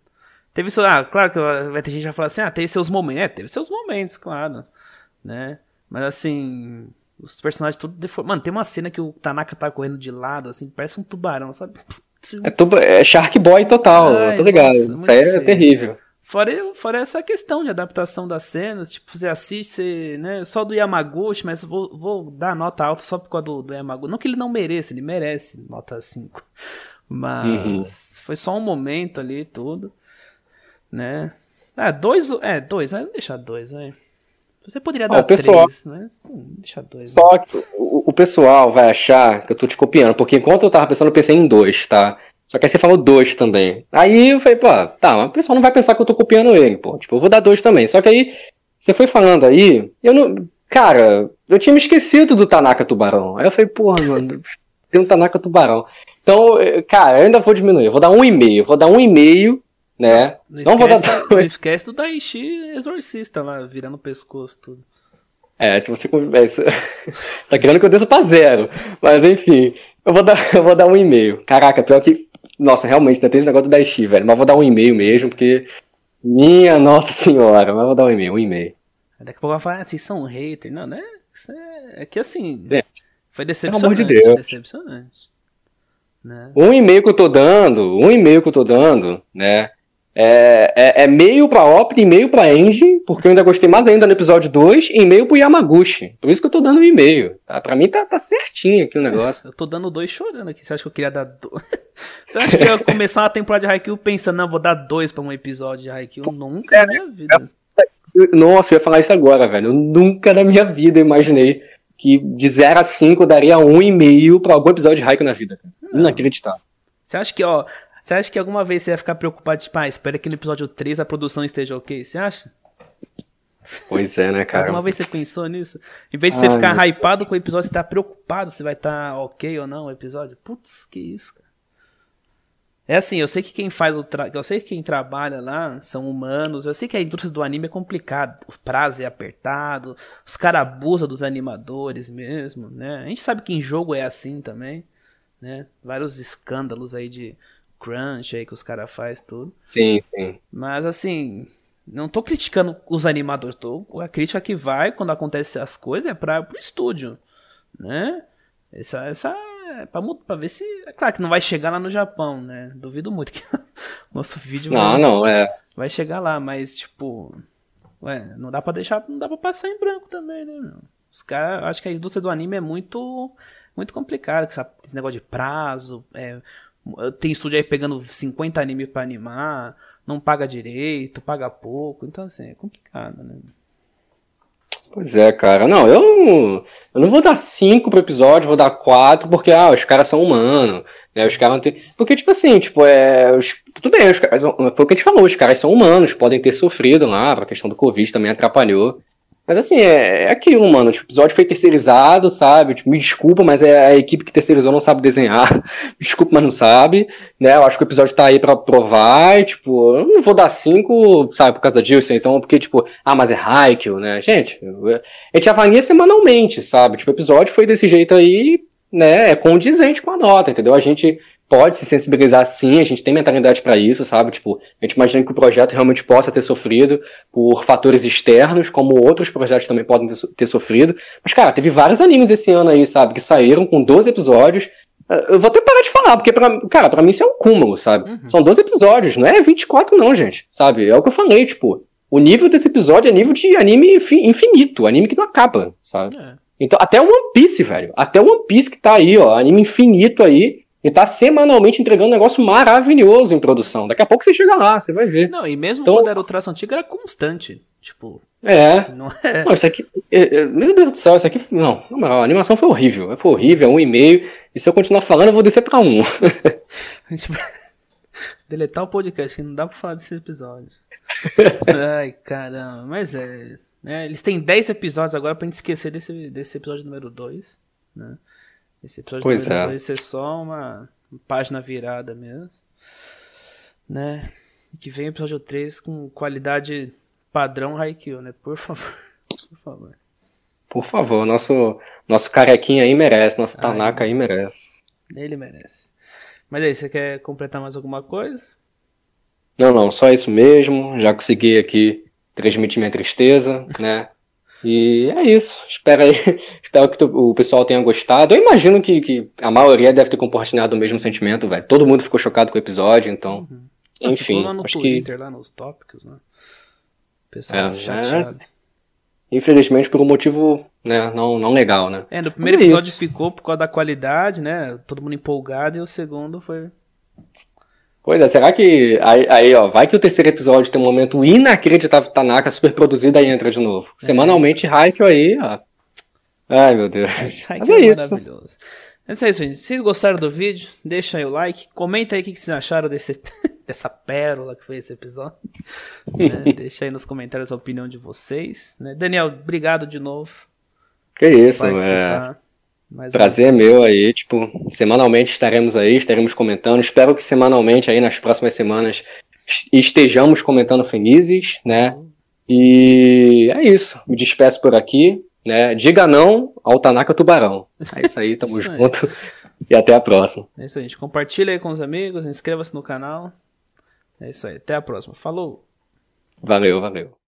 Teve seu. Ah, claro que vai ter gente que vai falar assim, ah, teve seus momentos. É, teve seus momentos, claro. Né? Mas assim. Os personagens tudo deformados. Mano, tem uma cena que o Tanaka tá correndo de lado, assim, parece um tubarão, sabe? <laughs> É, tuba- é Shark Boy total, Ai, eu tô ligado. nossa, Isso aí é feio. terrível. Fora, fora essa questão de adaptação das cenas, tipo, você assiste, você, né, só do Yamaguchi, mas vou, vou dar nota alta só por causa do, do Yamaguchi. Não que ele não mereça, ele merece nota 5. Mas Uhum. foi só um momento ali e tudo, né. Ah, dois, é, dois, vai deixar dois, vai. Você poderia Ah, dar o pessoal- três, hum, deixa dois. Só que o, o pessoal vai achar que eu tô te copiando, porque enquanto eu tava pensando, eu pensei em dois, tá? Só que aí você falou dois também. Aí eu falei, pô, tá, mas o pessoal não vai pensar que eu tô copiando ele, pô. Tipo, eu vou dar dois também. Só que aí, você foi falando aí, eu não. Cara, eu tinha me esquecido do Tanaka Tubarão. Aí eu falei, porra, mano, <laughs> tem um Tanaka Tubarão. Então, cara, eu ainda vou diminuir. Eu vou dar um e meio. Vou dar um e meio, né? Não, Não vou dar esquece, não esquece do Daishi Exorcista lá, virando o pescoço tudo. É, se você conversa. <laughs> tá querendo que eu desça pra zero. Mas enfim, eu vou dar, <laughs> eu vou dar um e-mail. Caraca, pior que. Nossa, realmente, ainda tem esse negócio do Daishi, velho. Mas vou dar um e-mail mesmo, porque. Minha nossa senhora, mas vou dar um e-mail, um e-mail. Daqui a pouco vai falar, ah, vocês são hater. Não, né? Isso é, é que assim. É. Foi amor decepcionante. de Deus. Decepcionante. Né? Um e-mail que eu tô dando, um e-mail que eu tô dando, né? É, é, é meio pra e meio pra Engine, porque eu ainda gostei mais ainda no episódio 2, e meio pro Yamaguchi. Por isso que eu tô dando um e-mail. Tá? Pra mim tá, tá certinho aqui o negócio. <laughs> Eu tô dando dois chorando aqui. Você acha que eu queria dar dois? <laughs> Você acha que eu ia começar uma temporada de Haikyuu pensando, não, vou dar dois pra um episódio de Haikyuu? Nunca na minha vida. Nossa, eu ia falar isso agora, velho. Eu nunca na minha vida imaginei que de 0 a 5 eu daria um e meio pra algum episódio de Haikyuu na vida. Inacreditável. Você acha que, ó. Você acha que alguma vez você ia ficar preocupado, tipo, ah, espera que no episódio 3 a produção esteja ok? Você acha? Pois é, né, cara? Alguma vez você pensou nisso? Em vez de você Ai, ficar meu hypado com o episódio, você tá preocupado se vai estar tá ok ou não o episódio. Putz, que isso, cara. É assim, eu sei que quem faz o tra... eu sei que quem trabalha lá são humanos, eu sei que a indústria do anime é complicada, o prazo é apertado, os caras abusam dos animadores mesmo, né? A gente sabe que em jogo é assim também, né? Vários escândalos aí de crunch aí que os caras faz tudo. Sim, sim. Mas assim, não tô criticando os animadores, tô, a crítica que vai quando acontece as coisas é para pro estúdio, né? Essa essa é pra, pra ver se, é claro que não vai chegar lá no Japão, né? Duvido muito que <laughs> nosso vídeo Não, vai, não, é. vai chegar lá, mas tipo, ué, não dá pra deixar, não dá para passar em branco também, né, meu? Os caras, acho que a indústria do anime é muito muito complicada, esse negócio de prazo, é, tem estúdio aí pegando 50 animes pra animar, não paga direito, paga pouco, então assim, é complicado, né? Pois é, cara. Não, eu não, eu não vou dar cinco pro episódio, vou dar quatro, porque, ah, os caras são humanos, né? Os caras têm... Porque, tipo assim, tipo, é... os- Tudo bem, os caras... Foi o que a gente falou, os caras são humanos, podem ter sofrido lá, a questão do Covid também atrapalhou. Mas, assim, é, é aquilo, mano, tipo, o episódio foi terceirizado, sabe? Tipo, me desculpa, mas é a equipe que terceirizou não sabe desenhar. <laughs> Desculpa, mas não sabe, né? Eu acho que o episódio tá aí pra provar, e, tipo, eu não vou dar cinco, sabe, por causa disso, então, porque, tipo, ah, mas é Haikyuu, né? Gente, a gente avalia semanalmente, sabe? Tipo, o episódio foi desse jeito aí, né? É condizente com a nota, entendeu? A gente pode se sensibilizar sim, a gente tem mentalidade pra isso, sabe? Tipo, a gente imagina que o projeto realmente possa ter sofrido por fatores externos, como outros projetos também podem ter, so- ter sofrido. Mas, cara, teve vários animes esse ano aí, sabe? Que saíram com 12 episódios. Eu vou até parar de falar, porque, pra, cara, pra mim isso é um cúmulo, sabe? Uhum. São 12 episódios, não é 24 não, gente, sabe? É o que eu falei, tipo, o nível desse episódio é nível de anime infi- infinito, anime que não acaba, sabe? É. Então, até o One Piece, velho. Até o One Piece que tá aí, ó, anime infinito aí, e tá semanalmente entregando um negócio maravilhoso em produção. Daqui a pouco você chega lá, você vai ver. Não, e mesmo Então- quando era o traço antigo, era constante. Tipo, É. não é. Não, isso aqui. é, é, meu Deus do céu, isso aqui. Não, na moral, a animação foi horrível. Foi horrível, é um e meio. E se eu continuar falando, eu vou descer pra um. <laughs> Tipo, <laughs> deletar o podcast, que não dá pra falar desse episódio. <laughs> Ai, caramba. Mas é. né, eles têm 10 episódios agora pra gente esquecer desse, desse episódio número 2. Né? Esse episódio Pois é. 2 ser só uma página virada mesmo. Né? E que vem o episódio 3 com qualidade padrão Haikyuu, né? Por favor. <laughs> Por favor. Por favor, nosso, nosso carequinha aí merece, nosso Ai. Tanaka aí merece. Ele merece. Mas aí, você quer completar mais alguma coisa? Não, não, só isso mesmo. Já consegui aqui transmitir minha tristeza, né? E é isso. Espero aí. <laughs> Espero que tu- o pessoal tenha gostado. Eu imagino que, que a maioria deve ter compartilhado o mesmo sentimento, velho. Todo mundo ficou chocado com o episódio, então. Ah, Enfim, lá no acho que Twitter, lá nos tópicos, né? O pessoal É, chateado. infelizmente por um motivo né, não, não legal, né? É, no primeiro Mas é episódio isso. ficou por causa da qualidade, né? Todo mundo empolgado, e o segundo foi. Pois é, será que. Aí, aí, ó, vai que o terceiro episódio tem um momento inacreditável Tanaka, super produzido, aí entra de novo. Semanalmente, Haikyuu aí, ó. Ai, meu Deus. <laughs> Mas que é isso. maravilhoso. É isso gente. Vocês gostaram do vídeo, deixa aí o like. Comenta aí o que vocês acharam desse, <laughs> dessa pérola que foi esse episódio. né? <laughs> Deixa aí nos comentários a opinião de vocês. Né? Daniel, obrigado de novo. Que isso, é. Mais Prazer um... meu aí, tipo, semanalmente estaremos aí, estaremos comentando. Espero que semanalmente aí nas próximas semanas estejamos comentando Fenizes, né? E é isso. Me despeço por aqui. Né? Diga não ao Tanaka Tubarão. É isso aí, tamo <laughs> isso junto. Aí. E até a próxima. É isso aí, gente. Compartilha aí com os amigos, inscreva-se no canal. É isso aí, até a próxima. Falou! Valeu, valeu.